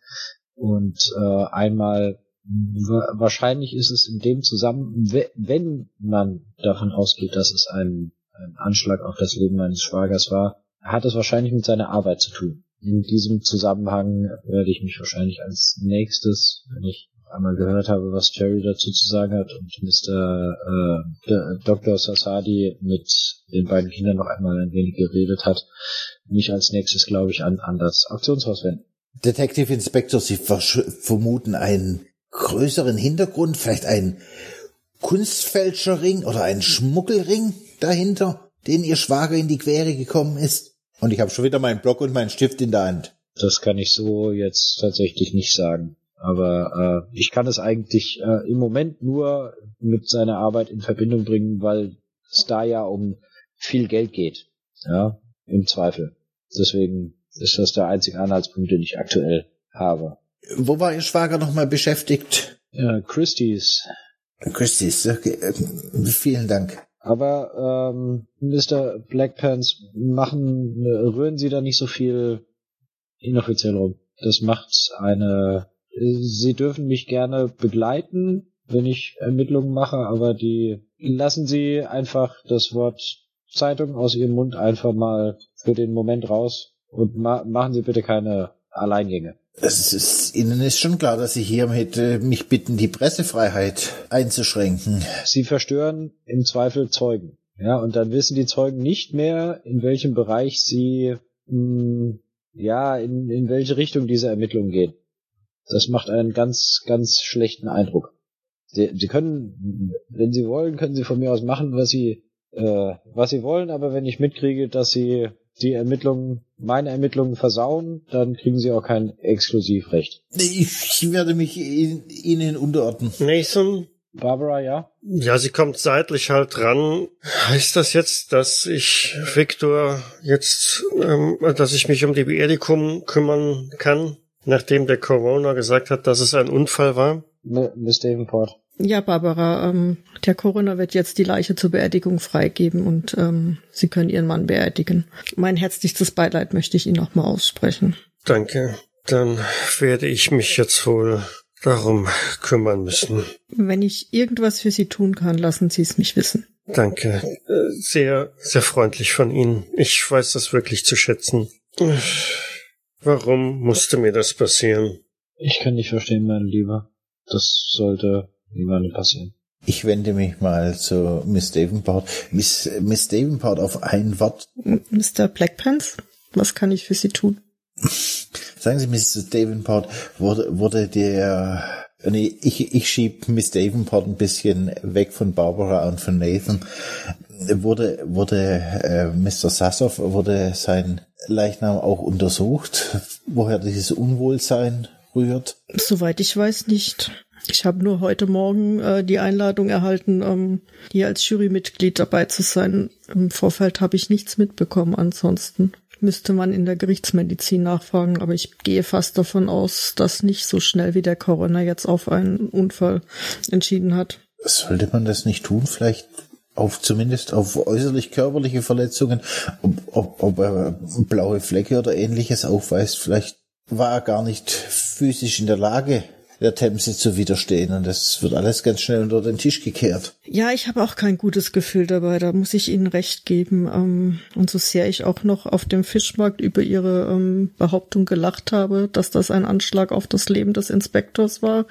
und äh, einmal wahrscheinlich ist es in dem Zusammenhang, wenn man davon ausgeht, dass es ein, ein Anschlag auf das Leben meines Schwagers war, hat es wahrscheinlich mit seiner Arbeit zu tun. In diesem Zusammenhang werde ich mich wahrscheinlich als nächstes, wenn ich einmal gehört habe, was Jerry dazu zu sagen hat und Mr. Äh, Dr. Sassadi mit den beiden Kindern noch einmal ein wenig geredet hat, mich als nächstes, glaube ich, an, an das Aktionshaus wenden. Detective Inspector, Sie vermuten einen größeren Hintergrund, vielleicht ein Kunstfälscherring oder ein Schmuggelring dahinter, den ihr Schwager in die Quere gekommen ist. Und ich habe schon wieder meinen Block und meinen Stift in der Hand. Das kann ich so jetzt tatsächlich nicht sagen. Aber äh, ich kann es eigentlich äh, im Moment nur mit seiner Arbeit in Verbindung bringen, weil es da ja um viel Geld geht. Ja, im Zweifel. Deswegen ist das der einzige Anhaltspunkt, den ich aktuell habe. Wo war Ihr Schwager nochmal beschäftigt? Ja, Christie's. Christie's, okay. vielen Dank. Aber ähm, Mr. Blackpants, machen, rühren Sie da nicht so viel inoffiziell rum. Das macht eine. Sie dürfen mich gerne begleiten, wenn ich Ermittlungen mache, aber die lassen Sie einfach das Wort Zeitung aus Ihrem Mund einfach mal für den Moment raus und ma machen Sie bitte keine Alleingänge. Es ist, Ihnen ist schon klar, dass Sie hiermit äh, mich bitten, die Pressefreiheit einzuschränken. Sie verstören im Zweifel Zeugen. Ja, und dann wissen die Zeugen nicht mehr, in welchem Bereich sie, mh, hm, ja, in, in welche Richtung diese Ermittlungen gehen. Das macht einen ganz, ganz schlechten Eindruck. Sie, sie können, wenn sie wollen, können sie von mir aus machen, was sie, äh, was sie wollen, aber wenn ich mitkriege, dass sie die Ermittlungen, meine Ermittlungen versauen, dann kriegen sie auch kein Exklusivrecht. Ich werde mich Ihnen unterordnen. Nathan, Barbara, ja? Ja, sie kommt seitlich halt ran. Heißt das jetzt, dass ich Victor jetzt, ähm, dass ich mich um die Beerdigung kümmern kann, nachdem der Corona gesagt hat, dass es ein Unfall war? Miss Davenport. Ja, Barbara, ähm, der Corona wird jetzt die Leiche zur Beerdigung freigeben und ähm, Sie können Ihren Mann beerdigen. Mein herzlichstes Beileid möchte ich Ihnen nochmal aussprechen. Danke. Dann werde ich mich jetzt wohl darum kümmern müssen. Wenn ich irgendwas für Sie tun kann, lassen Sie es mich wissen. Danke. Sehr, sehr freundlich von Ihnen. Ich weiß das wirklich zu schätzen. Warum musste mir das passieren? Ich kann dich verstehen, mein Lieber. Das sollte niemandem passieren. Ich wende mich mal zu Miss Davenport. Miss, Miss Davenport auf ein Wort. Mr. Blackpants, was kann ich für Sie tun? Sagen Sie, Mrs. Davenport, wurde, wurde der, nee, ich, ich schieb Miss Davenport ein bisschen weg von Barbara und von Nathan. Wurde, wurde äh, Mr. Sassoff, wurde sein Leichnam auch untersucht, woher dieses Unwohlsein rührt? Soweit ich weiß nicht. Ich habe nur heute Morgen äh, die Einladung erhalten, ähm, hier als Jurymitglied dabei zu sein. Im Vorfeld habe ich nichts mitbekommen. Ansonsten müsste man in der Gerichtsmedizin nachfragen, aber ich gehe fast davon aus, dass nicht so schnell wie der Coroner jetzt auf einen Unfall entschieden hat. Sollte man das nicht tun? Vielleicht auf zumindest auf äußerlich körperliche Verletzungen, ob, ob, ob er blaue Flecke oder ähnliches aufweist. Vielleicht war er gar nicht physisch in der Lage, der Themse zu widerstehen und das wird alles ganz schnell unter den Tisch gekehrt. Ja, ich habe auch kein gutes Gefühl dabei, da muss ich Ihnen recht geben. Ähm, und so sehr ich auch noch auf dem Fischmarkt über Ihre ähm, Behauptung gelacht habe, dass das ein Anschlag auf das Leben des Inspektors war,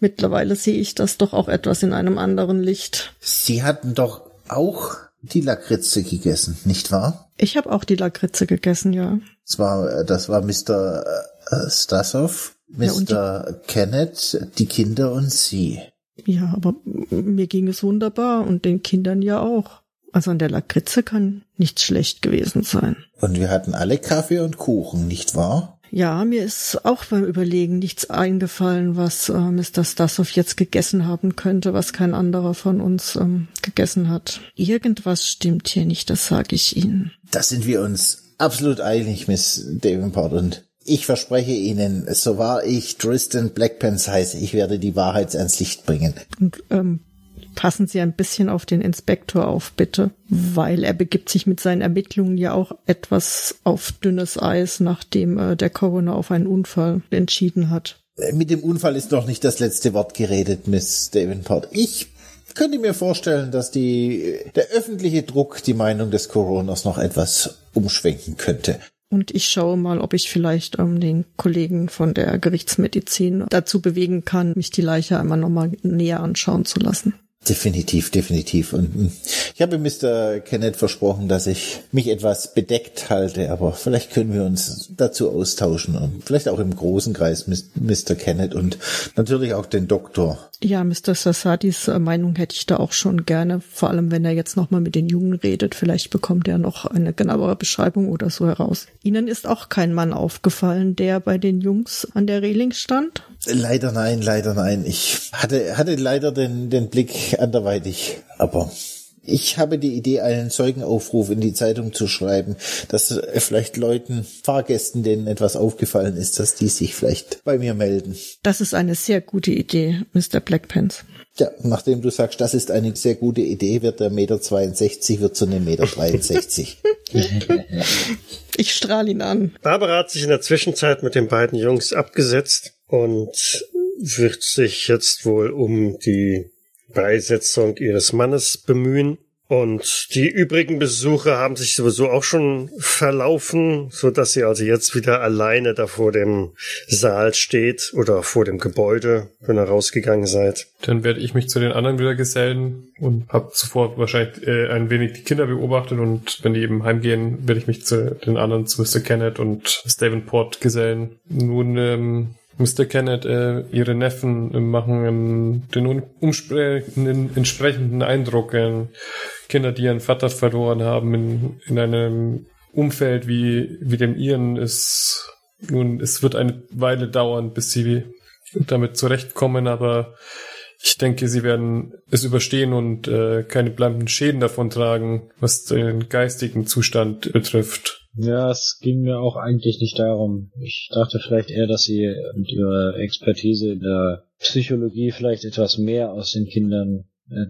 mittlerweile sehe ich das doch auch etwas in einem anderen Licht. Sie hatten doch auch die Lakritze gegessen, nicht wahr? Ich habe auch die Lakritze gegessen, ja. Das war, das war Mr. äh, Stassoff, Ja, und die- Mr. Kenneth, die Kinder und Sie. Ja, aber mir ging es wunderbar und den Kindern ja auch. Also an der Lakritze kann nichts schlecht gewesen sein. Und wir hatten alle Kaffee und Kuchen, nicht wahr? Ja, mir ist auch beim Überlegen nichts eingefallen, was äh, Mr. Stassoff jetzt gegessen haben könnte, was kein anderer von uns ähm, gegessen hat. Irgendwas stimmt hier nicht, das sage ich Ihnen. Da sind wir uns absolut einig, Miss Davenport. Und ich verspreche Ihnen, so wahr ich Tristan Blackpants heiße, ich werde die Wahrheit ans Licht bringen. Und ähm, passen Sie ein bisschen auf den Inspektor auf, bitte, weil er begibt sich mit seinen Ermittlungen ja auch etwas auf dünnes Eis, nachdem äh, der Coroner auf einen Unfall entschieden hat. Äh, Mit dem Unfall ist noch nicht das letzte Wort geredet, Miss Davenport. Ich könnte mir vorstellen, dass die, der öffentliche Druck die Meinung des Coroners noch etwas umschwenken könnte. Und ich schaue mal, ob ich vielleicht ähm, den Kollegen von der Gerichtsmedizin dazu bewegen kann, mich die Leiche einmal nochmal näher anschauen zu lassen. Definitiv, definitiv. Und mm, ich habe Mr. Kenneth versprochen, dass ich mich etwas bedeckt halte, aber vielleicht können wir uns dazu austauschen und vielleicht auch im großen Kreis Mr. Kenneth und natürlich auch den Doktor. Ja, Mr. Sassadis äh, Meinung hätte ich da auch schon gerne, vor allem wenn er jetzt nochmal mit den Jungen redet. Vielleicht bekommt er noch eine genauere Beschreibung oder so heraus. Ihnen ist auch kein Mann aufgefallen, der bei den Jungs an der Reling stand? Leider nein, leider nein. Ich hatte, hatte leider den, den Blick anderweitig, aber ich habe die Idee, einen Zeugenaufruf in die Zeitung zu schreiben, dass äh, vielleicht Leuten, Fahrgästen, denen etwas aufgefallen ist, dass die sich vielleicht bei mir melden. Das ist eine sehr gute Idee, Mr. Blackpants. Ja, nachdem du sagst, das ist eine sehr gute Idee, wird der Meter 62 wird zu einem Meter 63. Ich strahle ihn an. Barbara hat sich in der Zwischenzeit mit den beiden Jungs abgesetzt und wird sich jetzt wohl um die Beisetzung ihres Mannes bemühen. Und die übrigen Besucher haben sich sowieso auch schon verlaufen, so dass sie also jetzt wieder alleine da vor dem Saal steht oder vor dem Gebäude, wenn ihr rausgegangen seid. Dann werde ich mich zu den anderen wieder gesellen und habe zuvor wahrscheinlich äh, ein wenig die Kinder beobachtet und wenn die eben heimgehen, werde ich mich zu den anderen, zu Mr. Kenneth und Miss Davenport gesellen. Nun, ähm, Mr. Kenneth, äh, ihre Neffen äh, machen ähm, den umsprechenden, entsprechenden Eindruck. Äh, Kinder, die ihren Vater verloren haben in, in einem Umfeld wie, wie dem ihren, ist nun, es wird eine Weile dauern, bis sie damit zurechtkommen, aber ich denke, sie werden es überstehen und äh, keine bleibenden Schäden davon tragen, was den geistigen Zustand betrifft. Ja, es ging mir auch eigentlich nicht darum. Ich dachte vielleicht eher, dass sie mit ihrer Expertise in der Psychologie vielleicht etwas mehr aus den Kindern, äh,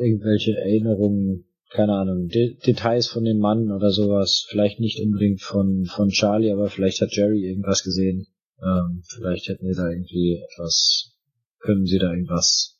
irgendwelche Erinnerungen, keine Ahnung, De Details von dem Mann oder sowas, vielleicht nicht unbedingt von, von Charlie, aber vielleicht hat Jerry irgendwas gesehen. Ähm, vielleicht hätten sie da irgendwie etwas können Sie da irgendwas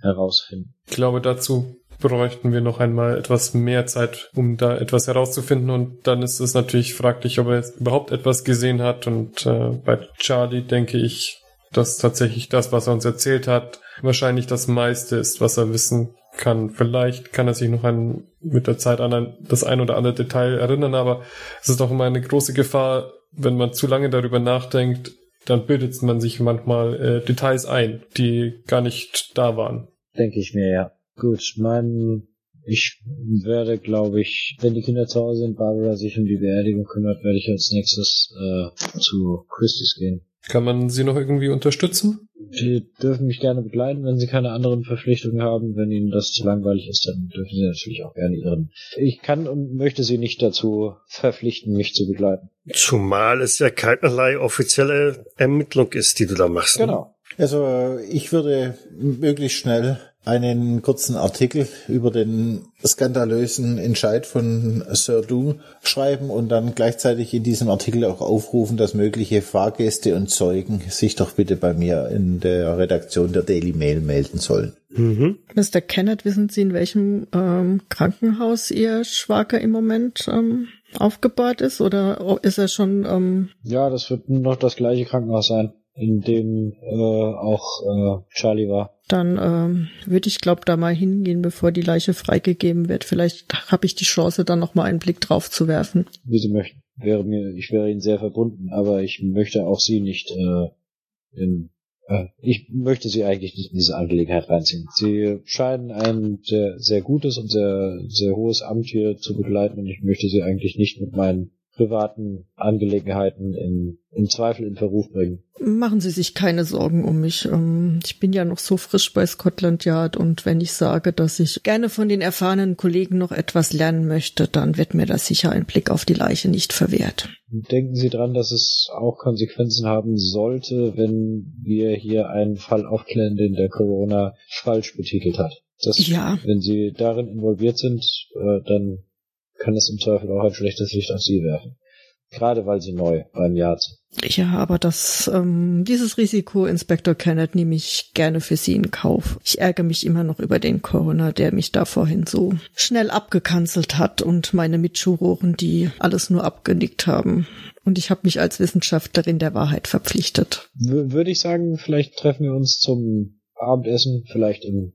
herausfinden? Ich glaube, dazu bräuchten wir noch einmal etwas mehr Zeit, um da etwas herauszufinden. Und dann ist es natürlich fraglich, ob er überhaupt etwas gesehen hat. Und äh, bei Charlie denke ich, dass tatsächlich das, was er uns erzählt hat, wahrscheinlich das meiste ist, was er wissen kann. Vielleicht kann er sich noch ein, mit der Zeit an ein, das ein oder andere Detail erinnern, aber es ist doch immer eine große Gefahr, wenn man zu lange darüber nachdenkt, dann bildet man sich manchmal äh, Details ein, die gar nicht da waren. Denke ich mir, ja. Gut, mein, ich werde, glaube ich, wenn die Kinder zu Hause sind, Barbara sich um die Beerdigung kümmert, werde ich als nächstes äh, zu Christie's gehen. Kann man sie noch irgendwie unterstützen? Sie dürfen mich gerne begleiten, wenn Sie keine anderen Verpflichtungen haben. Wenn Ihnen das zu langweilig ist, dann dürfen Sie natürlich auch gerne Ihren. Ich kann und möchte Sie nicht dazu verpflichten, mich zu begleiten. Zumal es ja keinerlei offizielle Ermittlung ist, die du da machst. Ne? Genau. Also ich würde möglichst schnell einen kurzen Artikel über den skandalösen Entscheid von Sir Du schreiben und dann gleichzeitig in diesem Artikel auch aufrufen, dass mögliche Fahrgäste und Zeugen sich doch bitte bei mir in der Redaktion der Daily Mail melden sollen. Mhm. Mr. Kenneth, wissen Sie, in welchem ähm, Krankenhaus Ihr Schwager im Moment ähm, aufgebaut ist oder ist er schon? Ähm ja, das wird noch das gleiche Krankenhaus sein in dem äh, auch äh, Charlie war. Dann ähm, würde ich glaube da mal hingehen, bevor die Leiche freigegeben wird. Vielleicht habe ich die Chance, dann noch mal einen Blick drauf zu werfen. Wie Sie möchten. Wäre mir, ich wäre Ihnen sehr verbunden, aber ich möchte auch Sie nicht äh, in äh, ich möchte Sie eigentlich nicht in diese Angelegenheit reinziehen. Sie scheinen ein sehr, sehr gutes und sehr, sehr hohes Amt hier zu begleiten und ich möchte Sie eigentlich nicht mit meinen privaten Angelegenheiten in, in Zweifel in Verruf bringen. Machen Sie sich keine Sorgen um mich. Ähm, ich bin ja noch so frisch bei Scotland Yard und wenn ich sage, dass ich gerne von den erfahrenen Kollegen noch etwas lernen möchte, dann wird mir das sicher ein Blick auf die Leiche nicht verwehrt. Denken Sie dran, dass es auch Konsequenzen haben sollte, wenn wir hier einen Fall aufklären, den der Corona falsch betitelt hat. Das, ja. Wenn Sie darin involviert sind, äh, dann kann es im Zweifel auch ein schlechtes Licht auf sie werfen. Gerade weil sie neu beim Jahr sind. Ja, aber das, ähm, dieses Risiko, Inspektor Kenneth, nehme ich gerne für Sie in Kauf. Ich ärgere mich immer noch über den Coroner, der mich da vorhin so schnell abgekanzelt hat und meine Mitjuroren, die alles nur abgenickt haben. Und ich habe mich als Wissenschaftlerin der Wahrheit verpflichtet. W würde ich sagen, vielleicht treffen wir uns zum Abendessen, vielleicht im,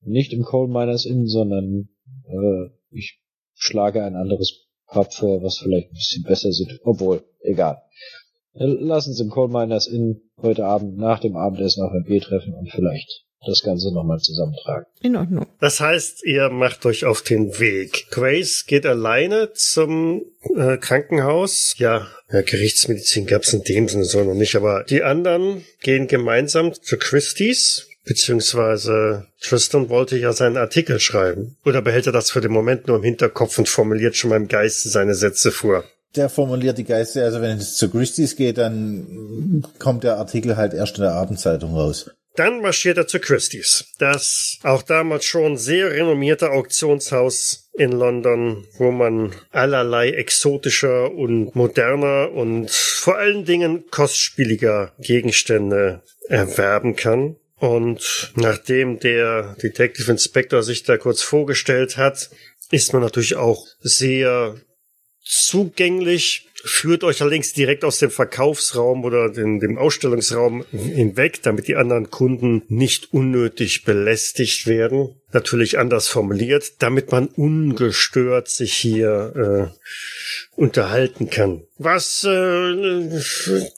nicht im Coal Miners Inn, sondern äh, ich schlage ein anderes Pub vor, was vielleicht ein bisschen besser sieht. Obwohl, egal. Lass uns im Coal Miners Inn heute Abend nach dem Abendessen auf ein Bier treffen und vielleicht das Ganze nochmal zusammentragen. In Ordnung. Das heißt, ihr macht euch auf den Weg. Grace geht alleine zum äh, Krankenhaus. Ja, ja Gerichtsmedizin gab's in dem Sinne so noch nicht, aber die anderen gehen gemeinsam zu Christie's Beziehungsweise Tristan wollte ja seinen Artikel schreiben. Oder behält er das für den Moment nur im Hinterkopf und formuliert schon mal im Geiste seine Sätze vor? Der formuliert die Geiste, also wenn es zu Christie's geht, dann kommt der Artikel halt erst in der Abendzeitung raus. Dann marschiert er zu Christie's, das auch damals schon sehr renommierte Auktionshaus in London, wo man allerlei exotischer und moderner und vor allen Dingen kostspieliger Gegenstände erwerben kann. Und nachdem der Detective Inspector sich da kurz vorgestellt hat, ist man natürlich auch sehr zugänglich, führt euch allerdings direkt aus dem Verkaufsraum oder dem, dem Ausstellungsraum hinweg, damit die anderen Kunden nicht unnötig belästigt werden. Natürlich anders formuliert, damit man ungestört sich hier äh, unterhalten kann. Was äh,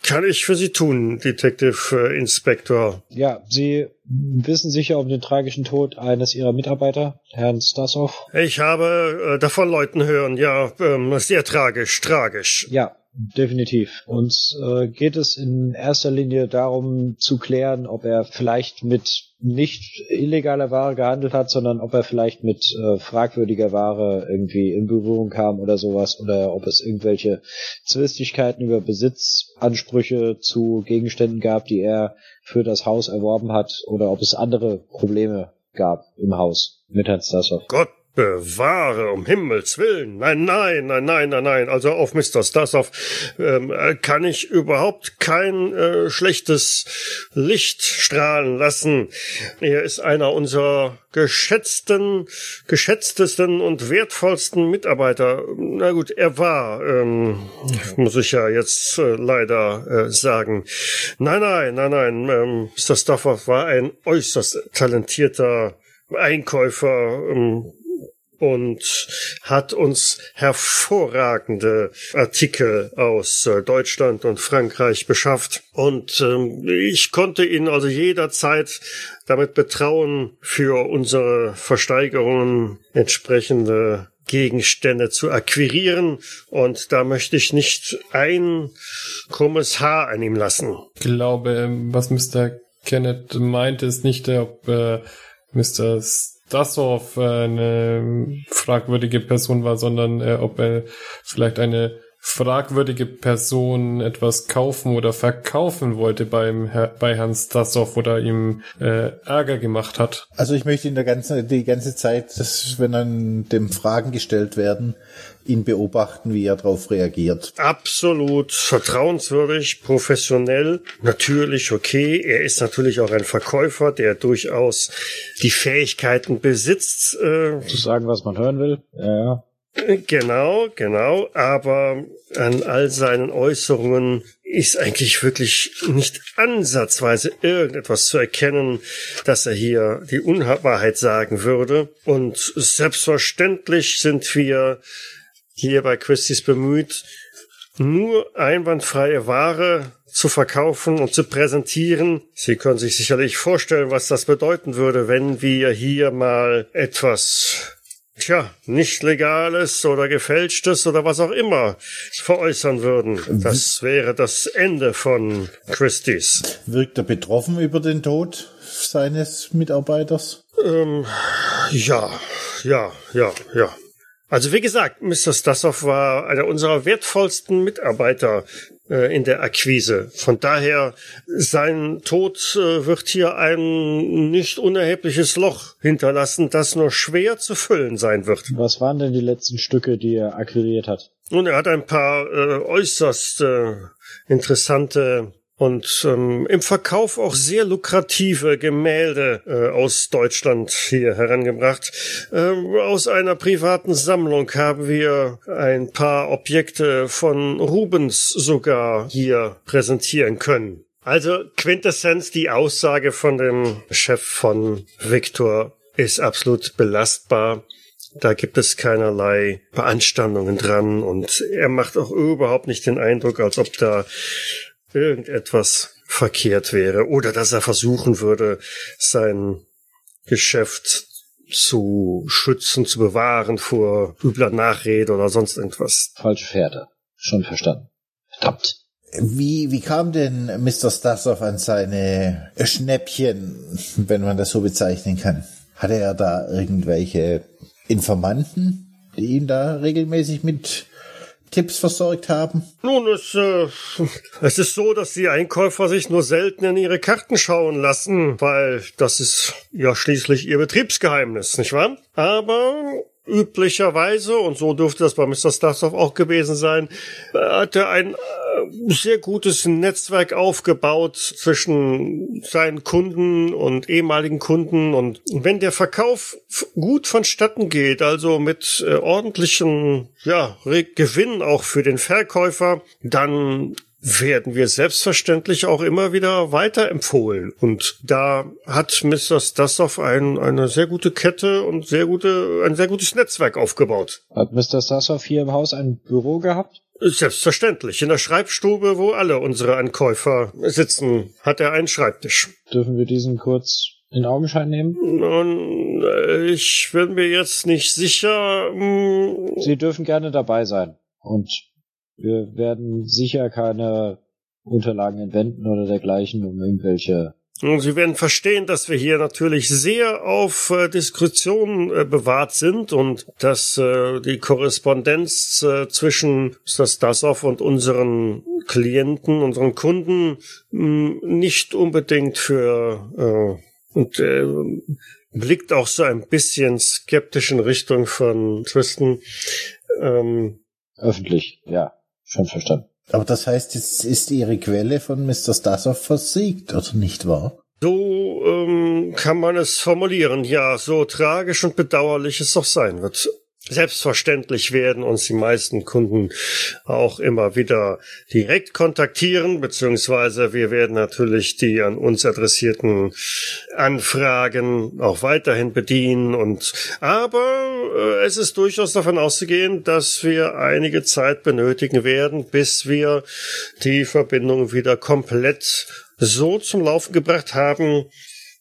kann ich für Sie tun, Detective äh, Inspector? Ja, Sie wissen sicher um den tragischen Tod eines Ihrer Mitarbeiter, Herrn Stasov? Ich habe äh, davon Leuten hören, ja, ähm, sehr tragisch, tragisch. Ja, definitiv. Uns äh, geht es in erster Linie darum zu klären, ob er vielleicht mit nicht illegaler Ware gehandelt hat, sondern ob er vielleicht mit äh, fragwürdiger Ware irgendwie in Berührung kam oder sowas oder ob es irgendwelche Zwistigkeiten über Besitzansprüche zu Gegenständen gab, die er für das Haus erworben hat oder ob es andere Probleme gab im Haus mit Herrn Stassow. Gott Bewahre, um Himmels Willen. Nein, nein, nein, nein, nein, nein. Also auf Mr. Stassow ähm, kann ich überhaupt kein äh, schlechtes Licht strahlen lassen. Er ist einer unserer geschätzten, geschätztesten und wertvollsten Mitarbeiter. Na gut, er war, ähm, muss ich ja jetzt äh, leider äh, sagen. Nein, nein, nein, nein. Ähm, Mr. Stassow war ein äußerst talentierter Einkäufer, ähm, und hat uns hervorragende Artikel aus äh, Deutschland und Frankreich beschafft. Und ähm, ich konnte ihn also jederzeit damit betrauen, für unsere Versteigerungen entsprechende Gegenstände zu akquirieren und da möchte ich nicht ein krummes Haar an ihm lassen. Ich glaube, was Mr. Kenneth meinte, ist nicht, ob äh, Mr. Dassow äh, eine fragwürdige Person war, sondern äh, ob er vielleicht eine fragwürdige Person etwas kaufen oder verkaufen wollte beim bei Herrn Stassow oder ihm äh, Ärger gemacht hat. Also ich möchte in der ganzen die ganze Zeit, dass, wenn dann dem Fragen gestellt werden, ihn beobachten, wie er darauf reagiert. Absolut vertrauenswürdig, professionell, natürlich okay. Er ist natürlich auch ein Verkäufer, der durchaus die Fähigkeiten besitzt, äh, zu sagen, was man hören will. Ja, ja. Genau, genau, aber an all seinen Äußerungen ist eigentlich wirklich nicht ansatzweise irgendetwas zu erkennen, dass er hier die Unwahrheit sagen würde. Und selbstverständlich sind wir hier bei Christie's bemüht, nur einwandfreie Ware zu verkaufen und zu präsentieren. Sie können sich sicherlich vorstellen, was das bedeuten würde, wenn wir hier mal etwas tja, nicht legales oder gefälschtes oder was auch immer veräußern würden. Das wäre das Ende von Christie's. Wirkt er betroffen über den Tod seines Mitarbeiters? Ähm, ja, ja, ja, ja. Also wie gesagt, Mr. Stassow war einer unserer wertvollsten Mitarbeiter äh, in der Akquise. Von daher, sein Tod äh, wird hier ein nicht unerhebliches Loch hinterlassen, das nur schwer zu füllen sein wird. Was waren denn die letzten Stücke, die er akquiriert hat? Nun, er hat ein paar äh, äußerst äh, interessante und ähm, im Verkauf auch sehr lukrative Gemälde äh, aus Deutschland hier herangebracht. Ähm, aus einer privaten Sammlung haben wir ein paar Objekte von Rubens sogar hier präsentieren können. Also Quintessenz, die Aussage von dem Chef von Victor ist absolut belastbar. Da gibt es keinerlei Beanstandungen dran und er macht auch überhaupt nicht den Eindruck, als ob da irgendetwas verkehrt wäre oder dass er versuchen würde, sein Geschäft zu schützen, zu bewahren vor übler Nachrede oder sonst irgendwas. Falsche Pferde. Schon verstanden. Verdammt. Wie, wie kam denn Mr. Stassow an seine Schnäppchen, wenn man das so bezeichnen kann? Hatte er da irgendwelche Informanten, die ihn da regelmäßig mit Tipps versorgt haben? Nun, es, äh, es ist so, dass die Einkäufer sich nur selten in ihre Karten schauen lassen, weil das ist ja schließlich ihr Betriebsgeheimnis, nicht wahr? Aber üblicherweise, und so dürfte das bei Mr. Stassow auch gewesen sein, hat er ein äh, sehr gutes Netzwerk aufgebaut zwischen seinen Kunden und ehemaligen Kunden. Und wenn der Verkauf gut vonstatten geht, also mit äh, ordentlichen ja, Gewinn auch für den Verkäufer, dann werden wir selbstverständlich auch immer wieder weiterempfohlen. Und da hat Mr. Stassow ein, eine sehr gute Kette und sehr gute, ein sehr gutes Netzwerk aufgebaut. Hat Mr. Stassow hier im Haus ein Büro gehabt? Selbstverständlich. In der Schreibstube, wo alle unsere Ankäufer sitzen, hat er einen Schreibtisch. Dürfen wir diesen kurz in Augenschein nehmen? Nun, ich bin mir jetzt nicht sicher. Hm, Sie dürfen gerne dabei sein. Und Wir werden sicher keine Unterlagen entwenden oder dergleichen, um irgendwelche Sie werden verstehen, dass wir hier natürlich sehr auf äh, Diskretion äh, bewahrt sind und dass äh, die Korrespondenz äh, zwischen Stasov und unseren Klienten, unseren Kunden mh, nicht unbedingt für äh, und äh, blickt auch so ein bisschen skeptisch in Richtung von Tristan. Ähm, öffentlich, ja, schon verstanden. Aber das heißt, jetzt ist Ihre Quelle von Mr. Stasov versiegt, oder nicht wahr? So ähm, kann man es formulieren, ja, so tragisch und bedauerlich es auch sein wird. Selbstverständlich werden uns die meisten Kunden auch immer wieder direkt kontaktieren, beziehungsweise wir werden natürlich die an uns adressierten Anfragen auch weiterhin bedienen und, aber äh, es ist durchaus davon auszugehen, dass wir einige Zeit benötigen werden, bis wir die Verbindung wieder komplett so zum Laufen gebracht haben,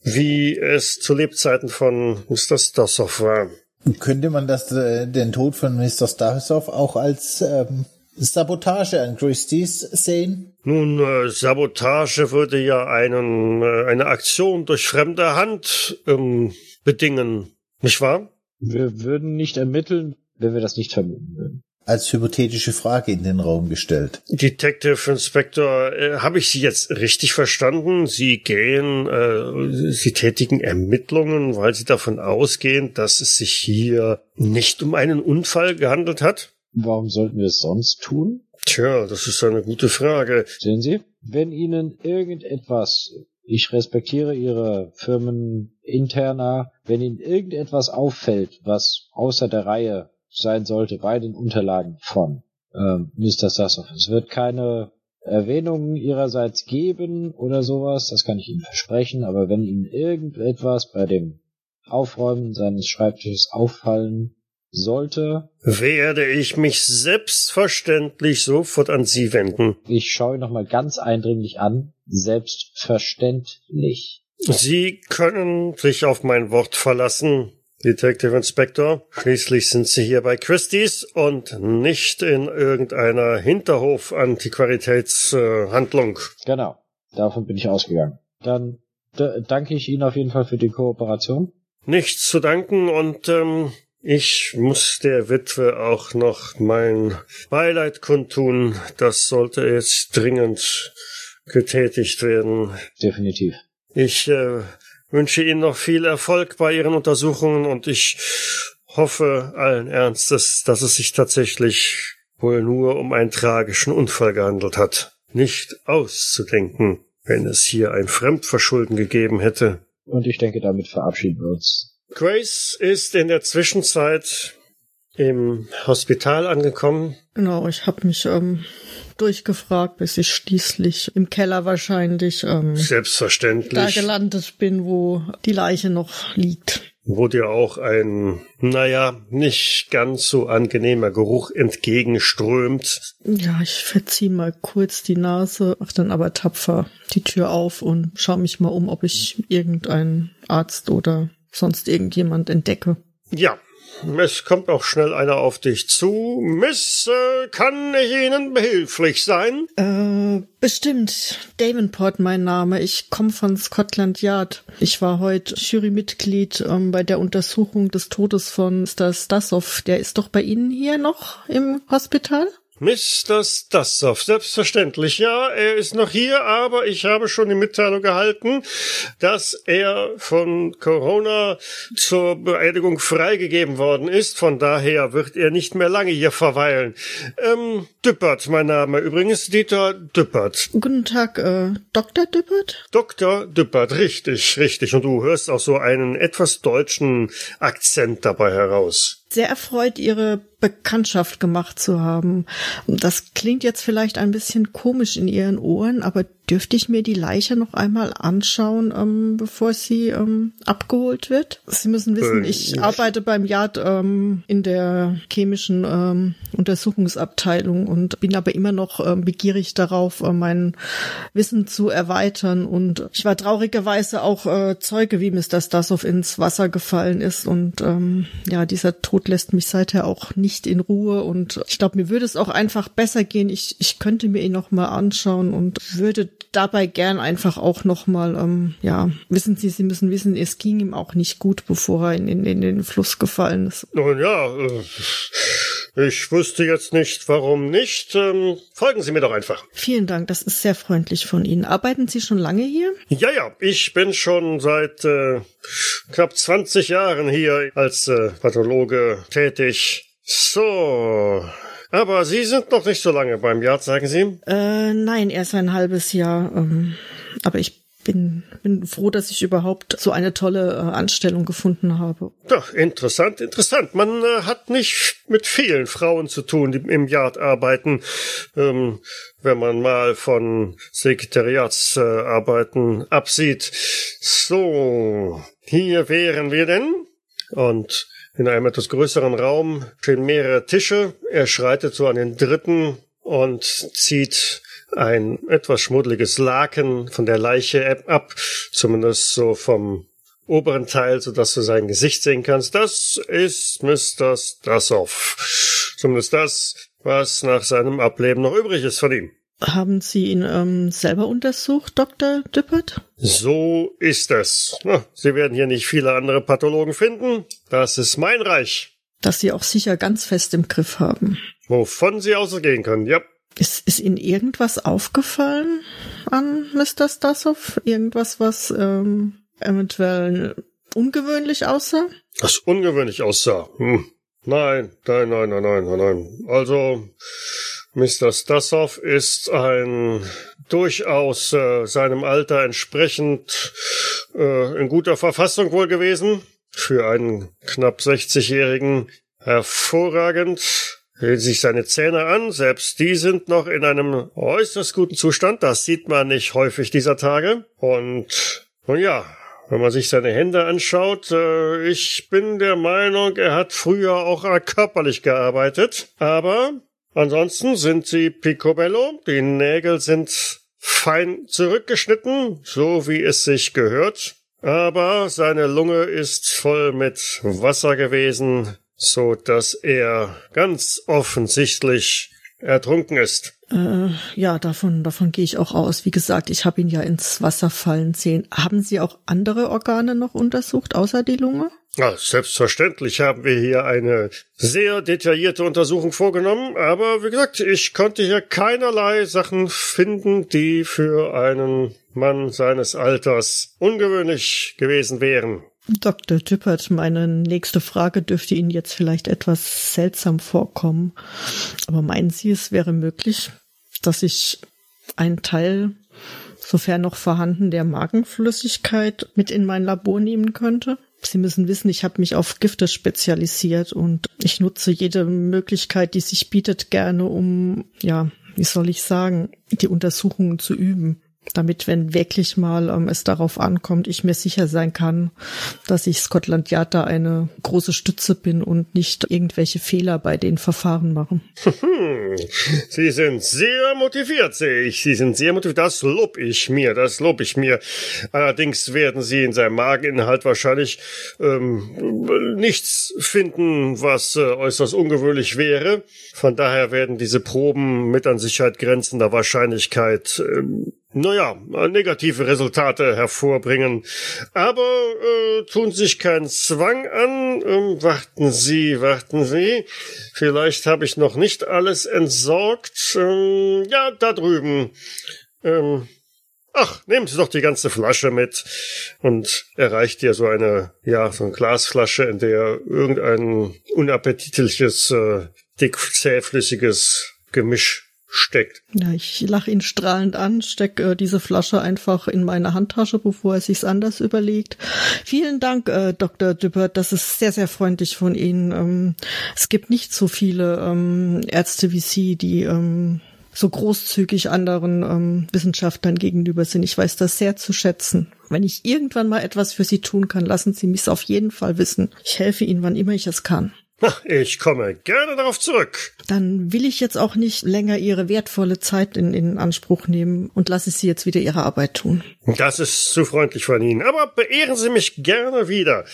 wie es zu Lebzeiten von Mr. Stossov war. Könnte man das, äh, den Tod von Mr. Stasov auch als ähm, Sabotage an Christie's sehen? Nun, äh, Sabotage würde ja einen, äh, eine Aktion durch fremde Hand ähm, bedingen, nicht wahr? Wir würden nicht ermitteln, wenn wir das nicht vermuten würden als hypothetische Frage in den Raum gestellt. Detective Inspector, äh, habe ich Sie jetzt richtig verstanden? Sie gehen, äh, Sie tätigen Ermittlungen, weil Sie davon ausgehen, dass es sich hier nicht um einen Unfall gehandelt hat? Warum sollten wir es sonst tun? Tja, das ist eine gute Frage. Sehen Sie, wenn Ihnen irgendetwas ich respektiere Ihre Firmen interner. Wenn Ihnen irgendetwas auffällt, was außer der Reihe sein sollte bei den Unterlagen von ähm, Mr. Sassoff. Es wird keine Erwähnungen ihrerseits geben oder sowas, das kann ich Ihnen versprechen, aber wenn Ihnen irgendetwas bei dem Aufräumen seines Schreibtisches auffallen sollte, werde ich mich selbstverständlich sofort an Sie wenden. Ich schaue nochmal ganz eindringlich an. Selbstverständlich. Sie können sich auf mein Wort verlassen. Detective Inspector, schließlich sind Sie hier bei Christie's und nicht in irgendeiner Hinterhof-Antiquaritätshandlung. Genau, davon bin ich ausgegangen. Dann danke ich Ihnen auf jeden Fall für die Kooperation. Nichts zu danken und ähm, ich muss der Witwe auch noch mein Beileid kundtun. Das sollte jetzt dringend getätigt werden. Definitiv. Ich äh, wünsche Ihnen noch viel Erfolg bei Ihren Untersuchungen und ich hoffe allen Ernstes, dass es sich tatsächlich wohl nur um einen tragischen Unfall gehandelt hat. Nicht auszudenken, wenn es hier ein Fremdverschulden gegeben hätte. Und ich denke, damit verabschieden wir uns. Grace ist in der Zwischenzeit im Hospital angekommen. Genau, ich habe mich ähm, durchgefragt, bis ich schließlich im Keller wahrscheinlich ähm, Selbstverständlich. da gelandet bin, wo die Leiche noch liegt. Wo dir auch ein, naja, nicht ganz so angenehmer Geruch entgegenströmt. Ja, ich verzieh mal kurz die Nase, mach dann aber tapfer die Tür auf und schau mich mal um, ob ich irgendeinen Arzt oder sonst irgendjemand entdecke. Ja, es kommt auch schnell einer auf dich zu. Miss, äh, kann ich Ihnen behilflich sein? Äh, bestimmt. Davenport mein Name. Ich komme von Scotland Yard. Ich war heute Jurymitglied ähm, bei der Untersuchung des Todes von Mr. Stasov. Der ist doch bei Ihnen hier noch im Hospital? Mr. Stassow, selbstverständlich. Ja, er ist noch hier, aber ich habe schon die Mitteilung gehalten, dass er von Corona zur Beerdigung freigegeben worden ist. Von daher wird er nicht mehr lange hier verweilen. Ähm, Düppert, mein Name übrigens, Dieter Düppert. Guten Tag, äh, Dr. Düppert? Dr. Düppert, richtig, richtig. Und du hörst auch so einen etwas deutschen Akzent dabei heraus sehr erfreut, Ihre Bekanntschaft gemacht zu haben. Das klingt jetzt vielleicht ein bisschen komisch in Ihren Ohren, aber Dürfte ich mir die Leiche noch einmal anschauen, ähm, bevor sie ähm, abgeholt wird? Sie müssen wissen, Äh, ich arbeite beim Yard ähm, in der chemischen ähm, Untersuchungsabteilung und bin aber immer noch ähm, begierig darauf, äh, mein Wissen zu erweitern. Und ich war traurigerweise auch äh, Zeuge, wie Mr. Stasov ins Wasser gefallen ist. Und ähm, ja, dieser Tod lässt mich seither auch nicht in Ruhe. Und ich glaube, mir würde es auch einfach besser gehen. Ich, ich könnte mir ihn noch mal anschauen und würde dabei gern einfach auch noch mal, ähm, ja, wissen Sie, Sie müssen wissen, es ging ihm auch nicht gut, bevor er in, in, in den Fluss gefallen ist. Nun ja, äh, ich wüsste jetzt nicht, warum nicht. Ähm, folgen Sie mir doch einfach. Vielen Dank, das ist sehr freundlich von Ihnen. Arbeiten Sie schon lange hier? Ja, ja, ich bin schon seit äh, knapp 20 Jahren hier als äh, Pathologe tätig. So. Aber Sie sind noch nicht so lange beim Yard, sagen Sie? Äh, nein, erst ein halbes Jahr. Ähm, aber ich bin, bin froh, dass ich überhaupt so eine tolle äh, Anstellung gefunden habe. Doch, interessant, interessant. Man äh, hat nicht mit vielen Frauen zu tun, die im Yard arbeiten. Ähm, wenn man mal von Sekretariatsarbeiten äh, absieht. So, hier wären wir denn. Und in einem etwas größeren Raum stehen mehrere Tische. Er schreitet so an den dritten und zieht ein etwas schmuddeliges Laken von der Leiche ab, zumindest so vom oberen Teil, so dass du sein Gesicht sehen kannst. Das ist Mr. Stasov. Zumindest das, was nach seinem Ableben noch übrig ist von ihm. Haben Sie ihn ähm, selber untersucht, Dr. Düppert? So ist es. Sie werden hier nicht viele andere Pathologen finden. Das ist mein Reich. Dass Sie auch sicher ganz fest im Griff haben. Wovon Sie ausgehen können, ja. Ist, ist Ihnen irgendwas aufgefallen an Mr. Stasov? Irgendwas, was ähm, eventuell ungewöhnlich aussah? Das ungewöhnlich aussah. Hm. Nein, nein, nein, nein, nein, nein, nein. Also, Mr. Stasov ist ein durchaus äh, seinem Alter entsprechend äh, in guter Verfassung wohl gewesen. Für einen knapp 60-Jährigen hervorragend. Hält sich seine Zähne an, selbst die sind noch in einem äußerst guten Zustand. Das sieht man nicht häufig dieser Tage. Und nun ja, wenn man sich seine Hände anschaut, äh, ich bin der Meinung, er hat früher auch körperlich gearbeitet. Aber ansonsten sind sie picobello. Die Nägel sind fein zurückgeschnitten, so wie es sich gehört. Aber seine Lunge ist voll mit Wasser gewesen, so dass er ganz offensichtlich ertrunken ist. Äh, ja, davon, davon gehe ich auch aus. Wie gesagt, ich habe ihn ja ins Wasser fallen sehen. Haben Sie auch andere Organe noch untersucht, außer die Lunge? Ja, selbstverständlich haben wir hier eine sehr detaillierte Untersuchung vorgenommen, aber wie gesagt, ich konnte hier keinerlei Sachen finden, die für einen Mann seines Alters ungewöhnlich gewesen wären. Dr. Tüppert, meine nächste Frage dürfte Ihnen jetzt vielleicht etwas seltsam vorkommen. Aber meinen Sie, es wäre möglich, dass ich einen Teil, sofern noch vorhanden, der Magenflüssigkeit mit in mein Labor nehmen könnte? Sie müssen wissen, ich habe mich auf Gifte spezialisiert und ich nutze jede Möglichkeit, die sich bietet, gerne, um, ja, wie soll ich sagen, die Untersuchungen zu üben damit, wenn wirklich mal ähm, es darauf ankommt, ich mir sicher sein kann, dass ich Scotland Yard da eine große Stütze bin und nicht irgendwelche Fehler bei den Verfahren machen. Sie sind sehr motiviert, sehe ich. Sie sind sehr motiviert. Das lob ich mir, das lob ich mir. Allerdings werden Sie in seinem Mageninhalt wahrscheinlich ähm, nichts finden, was äh, äußerst ungewöhnlich wäre. Von daher werden diese Proben mit an Sicherheit grenzender Wahrscheinlichkeit ähm, naja, negative Resultate hervorbringen. Aber äh, tun sich keinen Zwang an. Ähm, warten Sie, warten Sie. Vielleicht habe ich noch nicht alles entsorgt. Ähm, ja, da drüben. Ähm, Ach, nehmen Sie doch die ganze Flasche mit. Und erreicht dir so eine, ja, so eine Glasflasche, in der irgendein unappetitliches, äh, dick zähflüssiges Gemisch steckt. Ja, ich lache ihn strahlend an, steck äh, diese Flasche einfach in meine Handtasche, bevor er sich's anders überlegt. Vielen Dank, äh, Dr. Düppert, das ist sehr, sehr freundlich von Ihnen. Ähm, es gibt nicht so viele ähm, Ärzte wie Sie, die ähm, so großzügig anderen ähm, Wissenschaftlern gegenüber sind. Ich weiß das sehr zu schätzen. Wenn ich irgendwann mal etwas für Sie tun kann, lassen Sie mich auf jeden Fall wissen. Ich helfe Ihnen, wann immer ich es kann. Ich komme gerne darauf zurück. Dann will ich jetzt auch nicht länger Ihre wertvolle Zeit in, in Anspruch nehmen und lasse Sie jetzt wieder Ihre Arbeit tun. Das ist zu freundlich von Ihnen, aber beehren Sie mich gerne wieder.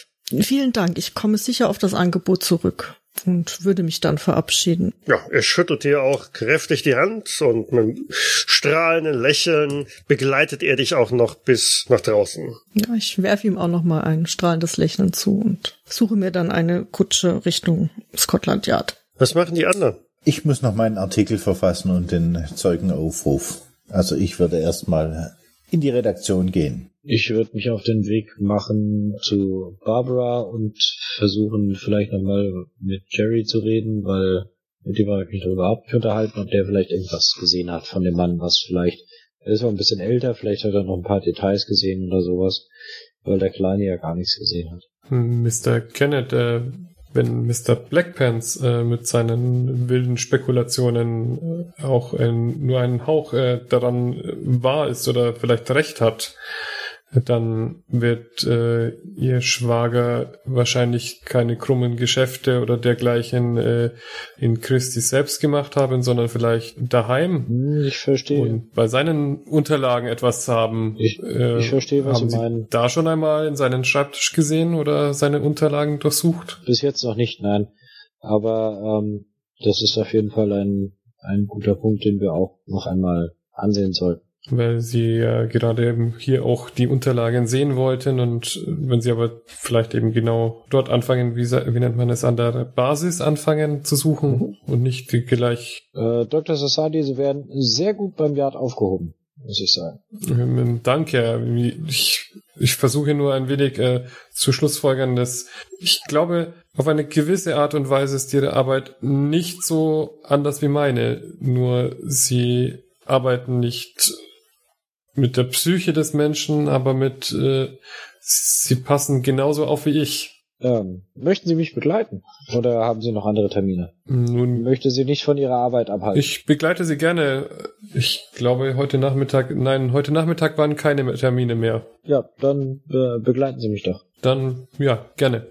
Vielen Dank. Ich komme sicher auf das Angebot zurück und würde mich dann verabschieden. Ja, er schüttelt dir auch kräftig die Hand und mit einem strahlenden Lächeln begleitet er dich auch noch bis nach draußen. Ja, ich werfe ihm auch noch mal ein strahlendes Lächeln zu und suche mir dann eine Kutsche Richtung Scotland Yard. Was machen die anderen? Ich muss noch meinen Artikel verfassen und den Zeugenaufruf. Also ich würde erstmal in die Redaktion gehen. Ich würde mich auf den Weg machen zu Barbara und versuchen vielleicht nochmal mit Jerry zu reden, weil mit dem habe ich mich darüber überhaupt nicht unterhalten, ob der vielleicht irgendwas gesehen hat von dem Mann, was vielleicht, er ist auch ein bisschen älter, vielleicht hat er noch ein paar Details gesehen oder sowas, weil der Kleine ja gar nichts gesehen hat. Mr. Kenneth, äh, wenn Mr. Blackpants äh, mit seinen wilden Spekulationen äh, auch ein, nur ein Hauch äh, daran äh, wahr ist oder vielleicht recht hat, dann wird äh, ihr Schwager wahrscheinlich keine krummen Geschäfte oder dergleichen äh, in Christi selbst gemacht haben, sondern vielleicht daheim. Hm, Ich verstehe. Und bei seinen Unterlagen etwas zu haben. Ich- äh, ich verstehe, was haben Sie Sie meinen. Da schon einmal in seinen Schreibtisch gesehen oder seine Unterlagen durchsucht? Bis jetzt noch nicht, nein. Aber ähm, das ist auf jeden Fall ein, ein guter Punkt, den wir auch noch einmal ansehen sollten. Weil sie ja gerade eben hier auch die Unterlagen sehen wollten und wenn sie aber vielleicht eben genau dort anfangen, wie, wie nennt man es, an der Basis anfangen zu suchen und nicht gleich, Äh, Dr. Sassadi, Sie werden sehr gut beim Yard aufgehoben, muss ich sagen. ähm, danke, ich, ich versuche nur ein wenig äh, zu schlussfolgern, dass ich glaube, auf eine gewisse Art und Weise ist ihre Arbeit nicht so anders wie meine, nur sie arbeiten nicht mit der Psyche des Menschen, aber mit, äh, sie passen genauso auf wie ich. Ähm, möchten Sie mich begleiten? Oder haben Sie noch andere Termine? Ich Nun, möchte Sie nicht von Ihrer Arbeit abhalten. ich begleite Sie gerne. Ich glaube, heute Nachmittag, nein, heute Nachmittag waren keine Termine mehr. ja, dann äh, begleiten Sie mich doch. Dann, ja, gerne.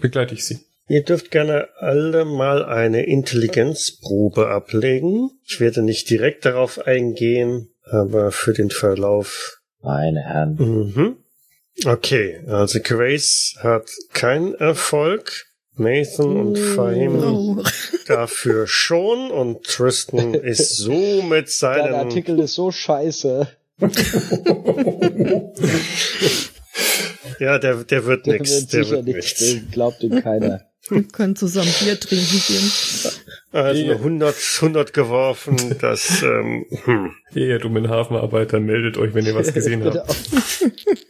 Begleite ich Sie. Ihr dürft gerne alle mal eine Intelligenzprobe ablegen. Ich werde nicht direkt darauf eingehen, aber für den Verlauf. Meine Herren. Mhm. Okay, also Grace hat keinen Erfolg. Nathan und Fahim Oh. dafür schon und Tristan ist so mit seinem Artikel ist so scheiße. ja der der wird Der nix wird der wird nichts. nichts glaubt ihm keiner. Wir können zusammen Bier trinken gehen. also eine 100 100 geworfen das ähm, hm. Ihr dummen Hafenarbeiter, meldet euch, wenn ihr was gesehen habt.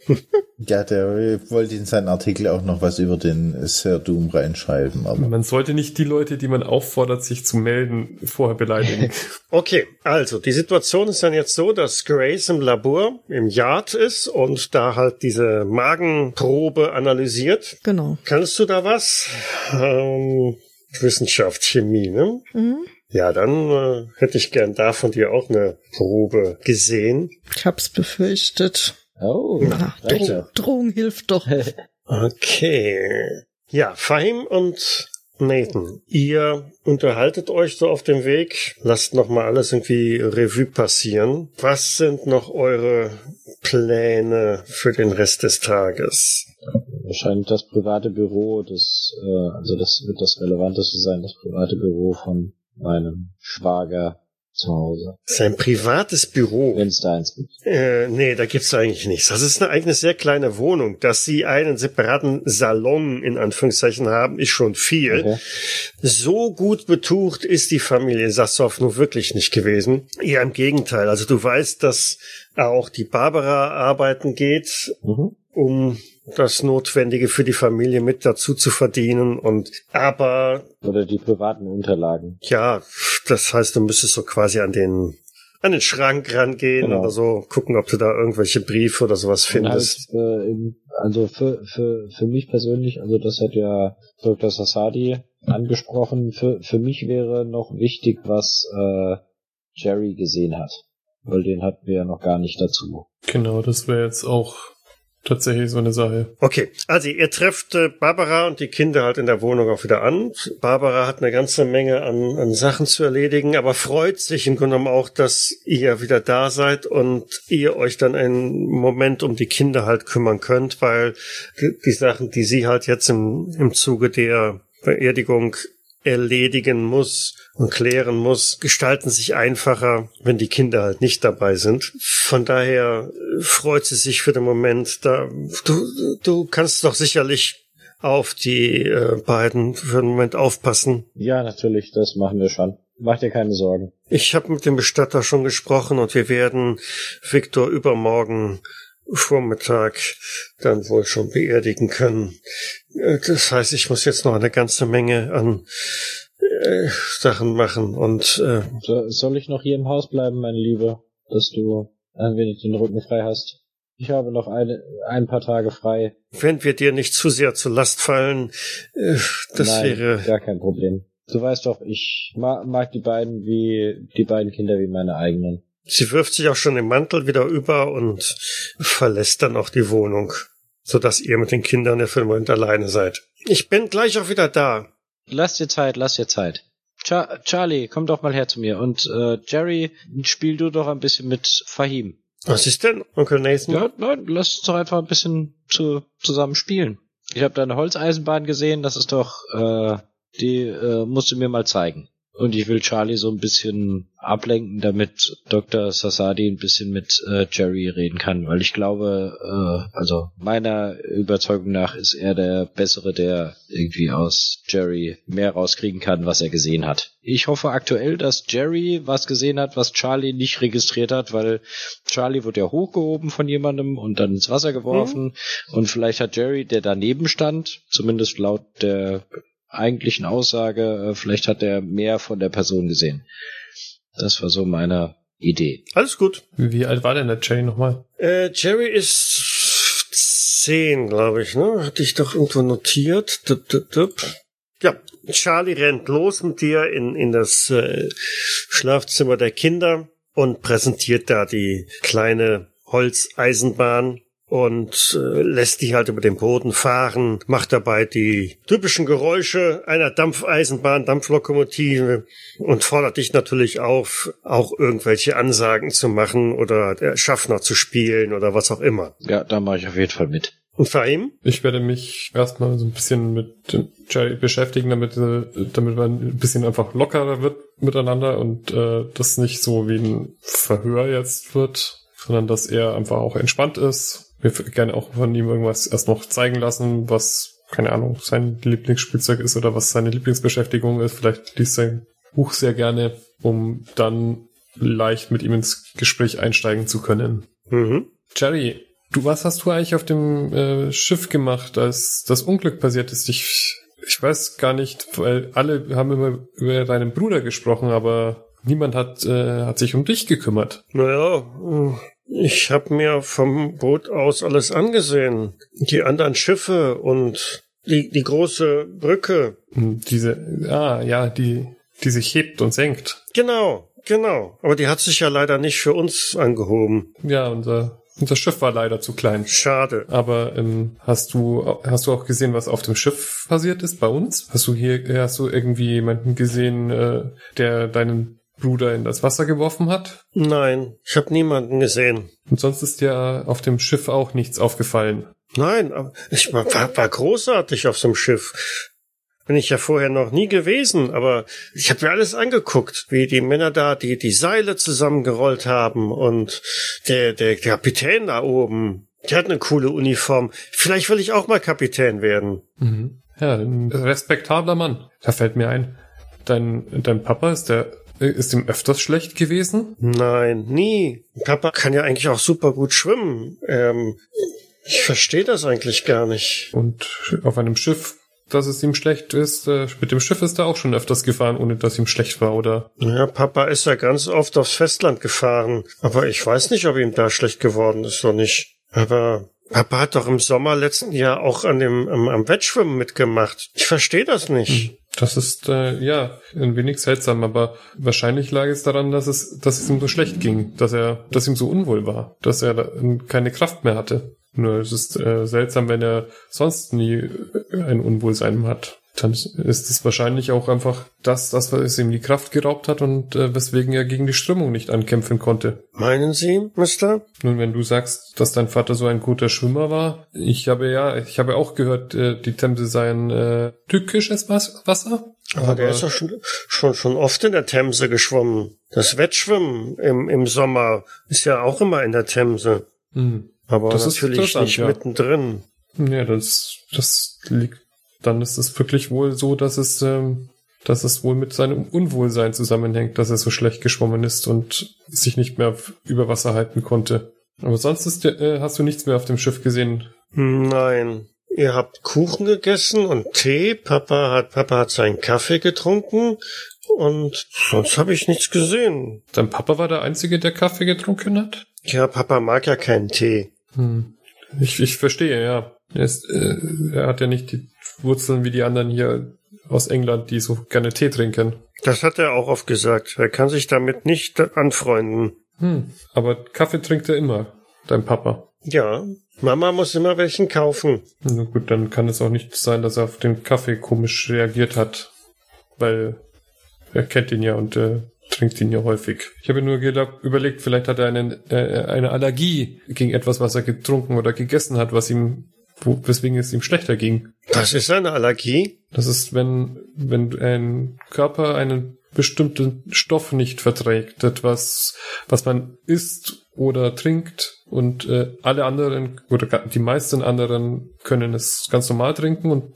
Ja, der wollte in seinen Artikel auch noch was über den Sir Doom reinschreiben, aber Man sollte nicht die Leute, die man auffordert, sich zu melden, vorher beleidigen. Okay, also die Situation ist dann jetzt so, dass Grace im Labor im Yard ist und da halt diese Magenprobe analysiert. Genau. Kannst du da was? Ähm, Wissenschaft, Chemie, ne? Mhm. Ja, dann äh, hätte ich gern da von dir auch eine Probe gesehen. Ich hab's befürchtet. Oh, Ah, reicht Dro ja. Drohung hilft doch. Okay. Ja, Fahim und Nathan, ihr unterhaltet euch so auf dem Weg, lasst noch mal alles irgendwie Revue passieren. Was sind noch eure Pläne für den Rest des Tages? Wahrscheinlich das private Büro, das, äh, also das wird das Relevanteste sein, das private Büro von meinem Schwager zu Hause. Sein privates Büro. Wenn es da eins gibt. Äh, nee, da gibt's eigentlich nichts. Das ist eine eigene sehr kleine Wohnung. Dass sie einen separaten Salon in Anführungszeichen haben, ist schon viel. Okay. So gut betucht ist die Familie Sassow nur wirklich nicht gewesen. Eher im Gegenteil. Also du weißt, dass auch die Barbara arbeiten geht, Mhm. um das Notwendige für die Familie mit dazu zu verdienen. Und aber Oder die privaten Unterlagen. ja, das heißt, du müsstest so quasi an den an den Schrank rangehen Genau. oder so, gucken, ob du da irgendwelche Briefe oder sowas halt, findest. äh, im, also für, für, für mich persönlich, also das hat ja Dr. Sassadi angesprochen, für, für mich wäre noch wichtig, was äh, Jerry gesehen hat. Weil den hatten wir ja noch gar nicht dazu. Genau, das wäre jetzt auch tatsächlich so eine Sache. Okay, also ihr trefft äh, Barbara und die Kinder halt in der Wohnung auch wieder an. Barbara hat eine ganze Menge an, an Sachen zu erledigen, aber freut sich im Grunde genommen auch, dass ihr wieder da seid und ihr euch dann einen Moment um die Kinder halt kümmern könnt, weil die, Sachen, die sie halt jetzt im, im Zuge der Beerdigung erledigen muss und klären muss, gestalten sich einfacher, wenn die Kinder halt nicht dabei sind. Von daher freut sie sich für den Moment. Da du, du kannst doch sicherlich auf die äh, beiden für den Moment aufpassen. Ja, natürlich, das machen wir schon. Mach dir keine Sorgen. Ich habe mit dem Bestatter schon gesprochen und wir werden Viktor übermorgen Vormittag dann wohl schon beerdigen können. Äh, das heißt, ich muss jetzt noch eine ganze Menge an äh, Sachen machen und äh, so, soll ich noch hier im Haus bleiben, meine Liebe, dass du ein wenig den Rücken frei hast? Ich habe noch eine, ein paar Tage frei. Wenn wir dir nicht zu sehr zur Last fallen, äh, das Nein, wäre gar kein Problem. Du weißt doch, ich mag, mag die beiden wie die beiden Kinder wie meine eigenen. Sie wirft sich auch schon den Mantel wieder über und verlässt dann auch die Wohnung, so dass ihr mit den Kindern ja für den Moment alleine seid. Ich bin gleich auch wieder da. Lass dir Zeit, lass dir Zeit. Char Charlie, komm doch mal her zu mir. Und äh, Jerry, spiel du doch ein bisschen mit Fahim. Was ist denn, Onkel Nathan? Ja, nein, lass uns doch einfach ein bisschen zu, zusammen spielen. Ich habe deine Holzeisenbahn gesehen, das ist doch, äh, die äh, musst du mir mal zeigen. Und ich will Charlie so ein bisschen ablenken, damit Dr. Sasadi ein bisschen mit äh, Jerry reden kann, weil ich glaube, äh, also meiner Überzeugung nach ist er der Bessere, der irgendwie aus Jerry mehr rauskriegen kann, was er gesehen hat. Ich hoffe aktuell, dass Jerry was gesehen hat, was Charlie nicht registriert hat, weil Charlie wurde ja hochgehoben von jemandem und dann ins Wasser geworfen mhm. und vielleicht hat Jerry, der daneben stand, zumindest laut der eigentlichen Aussage, äh, vielleicht hat er mehr von der Person gesehen. Das war so meine Idee. Alles gut. Wie alt war denn der Jerry nochmal? Äh, Jerry ist zehn, glaube ich, ne? Hatte ich doch irgendwo notiert. Dup, dup, dup. Ja, Charlie rennt los mit dir in, in das äh, Schlafzimmer der Kinder und präsentiert da die kleine Holzeisenbahn und äh, lässt die halt über den Boden fahren, macht dabei die typischen Geräusche einer Dampfeisenbahn, Dampflokomotive und fordert dich natürlich auf, auch irgendwelche Ansagen zu machen oder der Schaffner zu spielen oder was auch immer. Ja, da mache ich auf jeden Fall mit. Und Fahim? Ich werde mich erstmal so ein bisschen mit Jerry beschäftigen, damit, äh, damit man ein bisschen einfach lockerer wird miteinander und äh, das nicht so wie ein Verhör jetzt wird, sondern dass er einfach auch entspannt ist mir gerne auch von ihm irgendwas erst noch zeigen lassen, was, keine Ahnung, sein Lieblingsspielzeug ist oder was seine Lieblingsbeschäftigung ist. Vielleicht liest sein Buch sehr gerne, um dann leicht mit ihm ins Gespräch einsteigen zu können. Mhm. Jerry, du, was hast du eigentlich auf dem äh, Schiff gemacht, als das Unglück passiert ist? Ich, ich weiß gar nicht, weil alle haben immer über deinen Bruder gesprochen, aber niemand hat, äh, hat sich um dich gekümmert. Naja, ich habe mir vom Boot aus alles angesehen. Die anderen Schiffe und die, die große Brücke. Hm, diese, ah, ja, die, die sich hebt und senkt. Genau, genau. Aber die hat sich ja leider nicht für uns angehoben. Ja, unser, unser Schiff war leider zu klein. Schade. Aber ähm, hast du hast du auch gesehen, was auf dem Schiff passiert ist bei uns? Hast du hier hast du irgendwie jemanden gesehen, äh, der deinen Bruder in das Wasser geworfen hat? Nein, ich habe niemanden gesehen. Und sonst ist dir auf dem Schiff auch nichts aufgefallen. Nein, aber ich war, war großartig auf so einem Schiff. Bin ich ja vorher noch nie gewesen, aber ich habe mir alles angeguckt, wie die Männer da die die Seile zusammengerollt haben und der der Kapitän da oben, der hat eine coole Uniform. Vielleicht will ich auch mal Kapitän werden. Mhm. Ja, ein respektabler Mann. Da fällt mir ein, dein dein Papa ist der ist ihm öfters schlecht gewesen? Nein, nie. Papa kann ja eigentlich auch super gut schwimmen. Ähm, ich verstehe das eigentlich gar nicht. Und auf einem Schiff, dass es ihm schlecht ist, äh, mit dem Schiff ist er auch schon öfters gefahren, ohne dass ihm schlecht war, oder? Ja, Papa ist ja ganz oft aufs Festland gefahren. Aber ich weiß nicht, ob ihm da schlecht geworden ist oder nicht. Aber Papa hat doch im Sommer letzten Jahr auch an dem am, am Wettschwimmen mitgemacht. Ich verstehe das nicht. Das ist äh, ja ein wenig seltsam, aber wahrscheinlich lag es daran, dass es, dass es ihm so schlecht ging, dass er, dass ihm so unwohl war, dass er keine Kraft mehr hatte. Nur es ist äh, seltsam, wenn er sonst nie ein Unwohlsein hat dann ist es wahrscheinlich auch einfach das, das, was ihm die Kraft geraubt hat und äh, weswegen er gegen die Strömung nicht ankämpfen konnte. Meinen Sie, Mister? Nun, wenn du sagst, dass dein Vater so ein guter Schwimmer war, ich habe ja, ich habe auch gehört, äh, die Themse sei ein äh, tückisches Wasser. Aber, Aber der ist doch schon, schon, schon oft in der Themse geschwommen. Das Wettschwimmen im, im Sommer ist ja auch immer in der Themse. Hm. Aber das natürlich nicht ja. mittendrin. Ja, das, das liegt dann ist es wirklich wohl so, dass es, ähm, dass es wohl mit seinem Unwohlsein zusammenhängt, dass er so schlecht geschwommen ist und sich nicht mehr über Wasser halten konnte. Aber sonst ist, äh, hast du nichts mehr auf dem Schiff gesehen? Nein. Ihr habt Kuchen gegessen und Tee. Papa hat, Papa hat seinen Kaffee getrunken. Und sonst habe ich nichts gesehen. Dein Papa war der Einzige, der Kaffee getrunken hat? Ja, Papa mag ja keinen Tee. Hm. Ich, ich verstehe, ja. Er, ist, äh, er hat ja nicht die Wurzeln wie die anderen hier aus England, die so gerne Tee trinken. Das hat er auch oft gesagt. Er kann sich damit nicht anfreunden. Hm, aber Kaffee trinkt er immer, dein Papa. Ja, Mama muss immer welchen kaufen. Na gut, dann kann es auch nicht sein, dass er auf den Kaffee komisch reagiert hat. Weil er kennt ihn ja und äh, trinkt ihn ja häufig. Ich habe nur überlegt, vielleicht hat er eine, äh, eine Allergie gegen etwas, was er getrunken oder gegessen hat, was ihm wo, weswegen es ihm schlechter ging. Das ist eine Allergie? Das ist, wenn, wenn ein Körper einen bestimmten Stoff nicht verträgt, etwas, was man isst oder trinkt und äh, alle anderen oder die meisten anderen können es ganz normal trinken und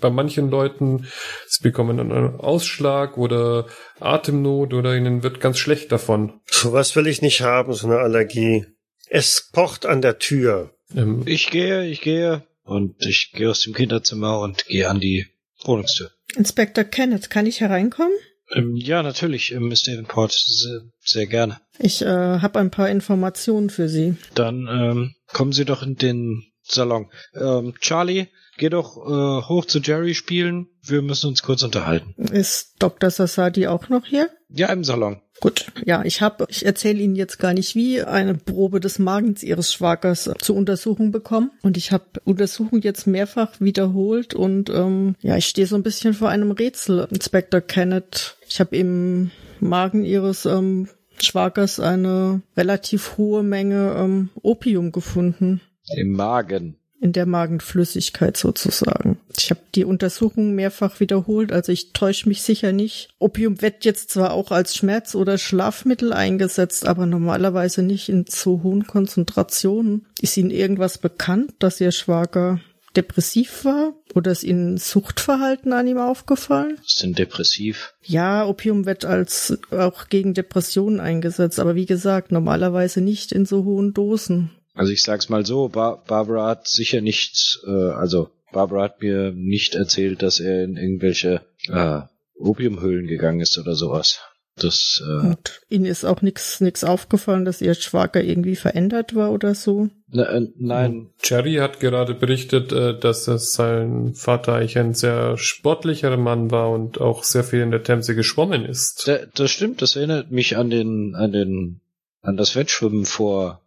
bei manchen Leuten sie bekommen einen Ausschlag oder Atemnot oder ihnen wird ganz schlecht davon. So was will ich nicht haben, so eine Allergie. Es pocht an der Tür. Ähm, ich gehe, ich gehe und ich gehe aus dem Kinderzimmer und gehe an die Wohnungstür. Inspektor Kenneth, kann ich hereinkommen? Ähm, ja, natürlich, ähm, Miss Davenport, sehr, sehr gerne. Ich äh, habe ein paar Informationen für Sie. Dann ähm, kommen Sie doch in den Salon. Ähm, Charlie, geh doch äh, hoch zu Jerry spielen. Wir müssen uns kurz unterhalten. Ist Dr. Sassadi auch noch hier? Ja, im Salon. Gut, ja, ich habe, ich erzähle Ihnen jetzt gar nicht wie, eine Probe des Magens Ihres Schwagers zur Untersuchung bekommen. Und ich habe Untersuchung jetzt mehrfach wiederholt und ähm, ja, ich stehe so ein bisschen vor einem Rätsel. Inspector Kenneth, ich habe im Magen Ihres ähm, Schwagers eine relativ hohe Menge ähm, Opium gefunden. Im Magen in der Magenflüssigkeit sozusagen. Ich habe die Untersuchung mehrfach wiederholt, also ich täusche mich sicher nicht. Opium wird jetzt zwar auch als Schmerz- oder Schlafmittel eingesetzt, aber normalerweise nicht in so hohen Konzentrationen. Ist Ihnen irgendwas bekannt, dass Ihr Schwager depressiv war? Oder ist Ihnen Suchtverhalten an ihm aufgefallen? Sind depressiv? Ja, Opium wird als auch gegen Depressionen eingesetzt, aber wie gesagt, normalerweise nicht in so hohen Dosen. Also ich sag's mal so, Bar Barbara hat sicher nicht, äh, also Barbara hat mir nicht erzählt, dass er in irgendwelche äh, Opiumhöhlen gegangen ist oder sowas. Das, äh, Und Ihnen ist auch nichts nix aufgefallen, dass Ihr Schwager irgendwie verändert war oder so? Na, äh, nein. Jerry hat gerade berichtet, äh, dass sein Vater eigentlich ein sehr sportlicher Mann war und auch sehr viel in der Themse geschwommen ist. Da, das stimmt, das erinnert mich an den, an den, an das Wettschwimmen vor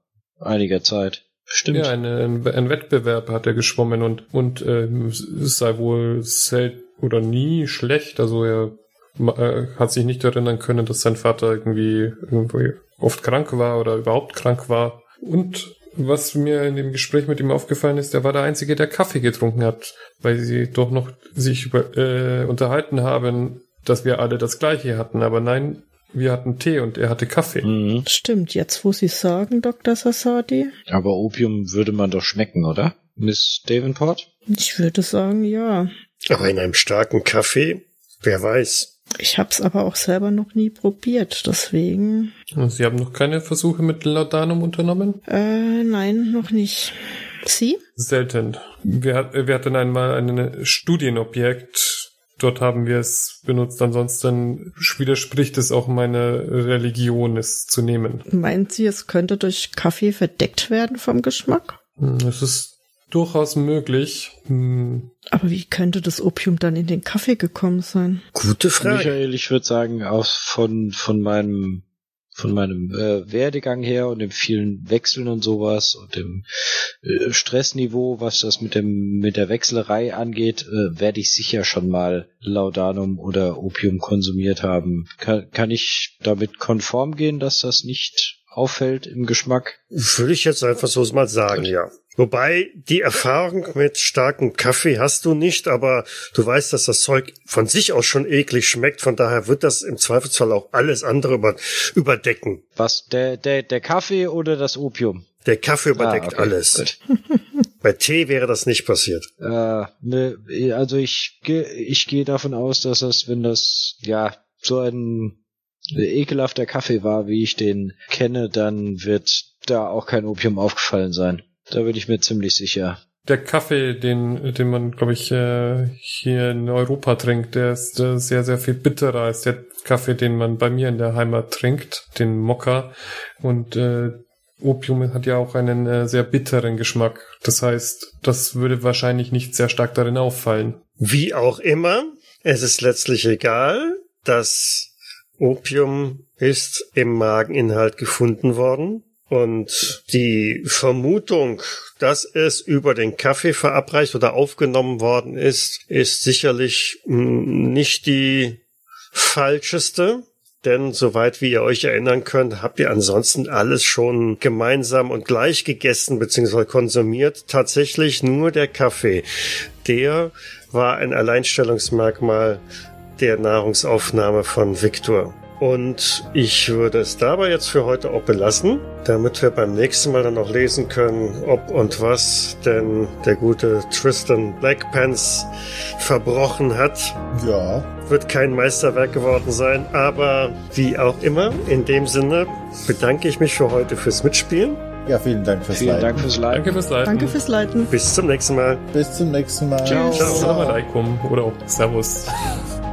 einiger Zeit. Stimmt. Ja, ein, ein Wettbewerb hat er geschwommen und, und äh, sei wohl selten oder nie schlecht. Also er äh, hat sich nicht erinnern können, dass sein Vater irgendwie, irgendwie oft krank war oder überhaupt krank war. Und was mir in dem Gespräch mit ihm aufgefallen ist, er war der Einzige, der Kaffee getrunken hat, weil sie doch noch sich über, äh, unterhalten haben, dass wir alle das Gleiche hatten. Aber nein, wir hatten Tee und er hatte Kaffee. Mhm. Stimmt, jetzt wo Sie sagen, Dr. Sassadi. Aber Opium würde man doch schmecken, oder? Miss Davenport? Ich würde sagen, ja. Aber in einem starken Kaffee? Wer weiß. Ich hab's aber auch selber noch nie probiert, deswegen. Sie haben noch keine Versuche mit Laudanum unternommen? Äh, nein, noch nicht. Sie? Selten. Wir, wir hatten einmal ein Studienobjekt dort haben wir es benutzt. Ansonsten widerspricht es auch meine Religion, es zu nehmen. Meint sie, es könnte durch Kaffee verdeckt werden vom Geschmack? Hm, es ist durchaus möglich. Hm. Aber wie könnte das Opium dann in den Kaffee gekommen sein? Gute Frage. Michael, ich würde sagen, aus von, von meinem von meinem äh, Werdegang her und dem vielen Wechseln und sowas und dem äh, Stressniveau, was das mit dem mit der Wechselerei angeht, äh, werde ich sicher schon mal Laudanum oder Opium konsumiert haben. Kann, kann ich damit konform gehen, dass das nicht auffällt im Geschmack? Würde ich jetzt einfach so mal sagen, ja. Wobei die Erfahrung mit starkem Kaffee hast du nicht, aber du weißt, dass das Zeug von sich aus schon eklig schmeckt. Von daher wird das im Zweifelsfall auch alles andere über, überdecken. Was, der, der, der Kaffee oder das Opium? Der Kaffee überdeckt ah, okay. alles. Bei Tee wäre das nicht passiert. Äh, ne, also ich, ich gehe davon aus, dass das, wenn das, ja, so ein ekelhafter Kaffee war, wie ich den kenne, dann wird da auch kein Opium aufgefallen sein. Da bin ich mir ziemlich sicher. Der Kaffee, den, den man, glaube ich, äh, hier in Europa trinkt, der ist äh, sehr, sehr viel bitterer als der Kaffee, den man bei mir in der Heimat trinkt, den Mokka. Und äh, Opium hat ja auch einen äh, sehr bitteren Geschmack. Das heißt, das würde wahrscheinlich nicht sehr stark darin auffallen. Wie auch immer, es ist letztlich egal. Das Opium ist im Mageninhalt gefunden worden. Und die Vermutung, dass es über den Kaffee verabreicht oder aufgenommen worden ist, ist sicherlich hm, nicht die falscheste. Denn soweit wie ihr euch erinnern könnt, habt ihr ansonsten alles schon gemeinsam und gleich gegessen bzw. konsumiert. Tatsächlich nur der Kaffee. Der war ein Alleinstellungsmerkmal der Nahrungsaufnahme von Victor. Und ich würde es dabei jetzt für heute auch belassen, damit wir beim nächsten Mal dann noch lesen können, ob und was denn der gute Tristan Blackpants verbrochen hat. Ja. Wird kein Meisterwerk geworden sein, aber wie auch immer, in dem Sinne bedanke ich mich für heute fürs Mitspielen. Ja, vielen Dank fürs vielen Leiten. Dank fürs Leiten. Danke fürs Leiten. Danke fürs Leiten. Bis zum nächsten Mal. Bis zum nächsten Mal. Ciao. Ciao. Salam alaikum oder auch Servus.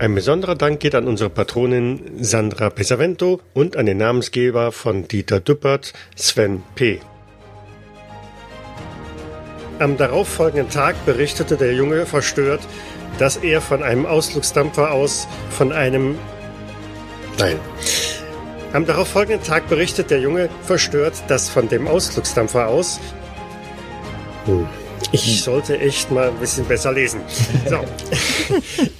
Ein besonderer Dank geht an unsere Patronin Sandra Pesavento und an den Namensgeber von Dieter Düppert, Sven P. Am darauffolgenden Tag berichtete der Junge verstört, dass er von einem Ausflugsdampfer aus von einem Nein. Am darauffolgenden Tag berichtet der Junge verstört, dass von dem Ausflugsdampfer aus hm. Ich sollte echt mal ein bisschen besser lesen. So.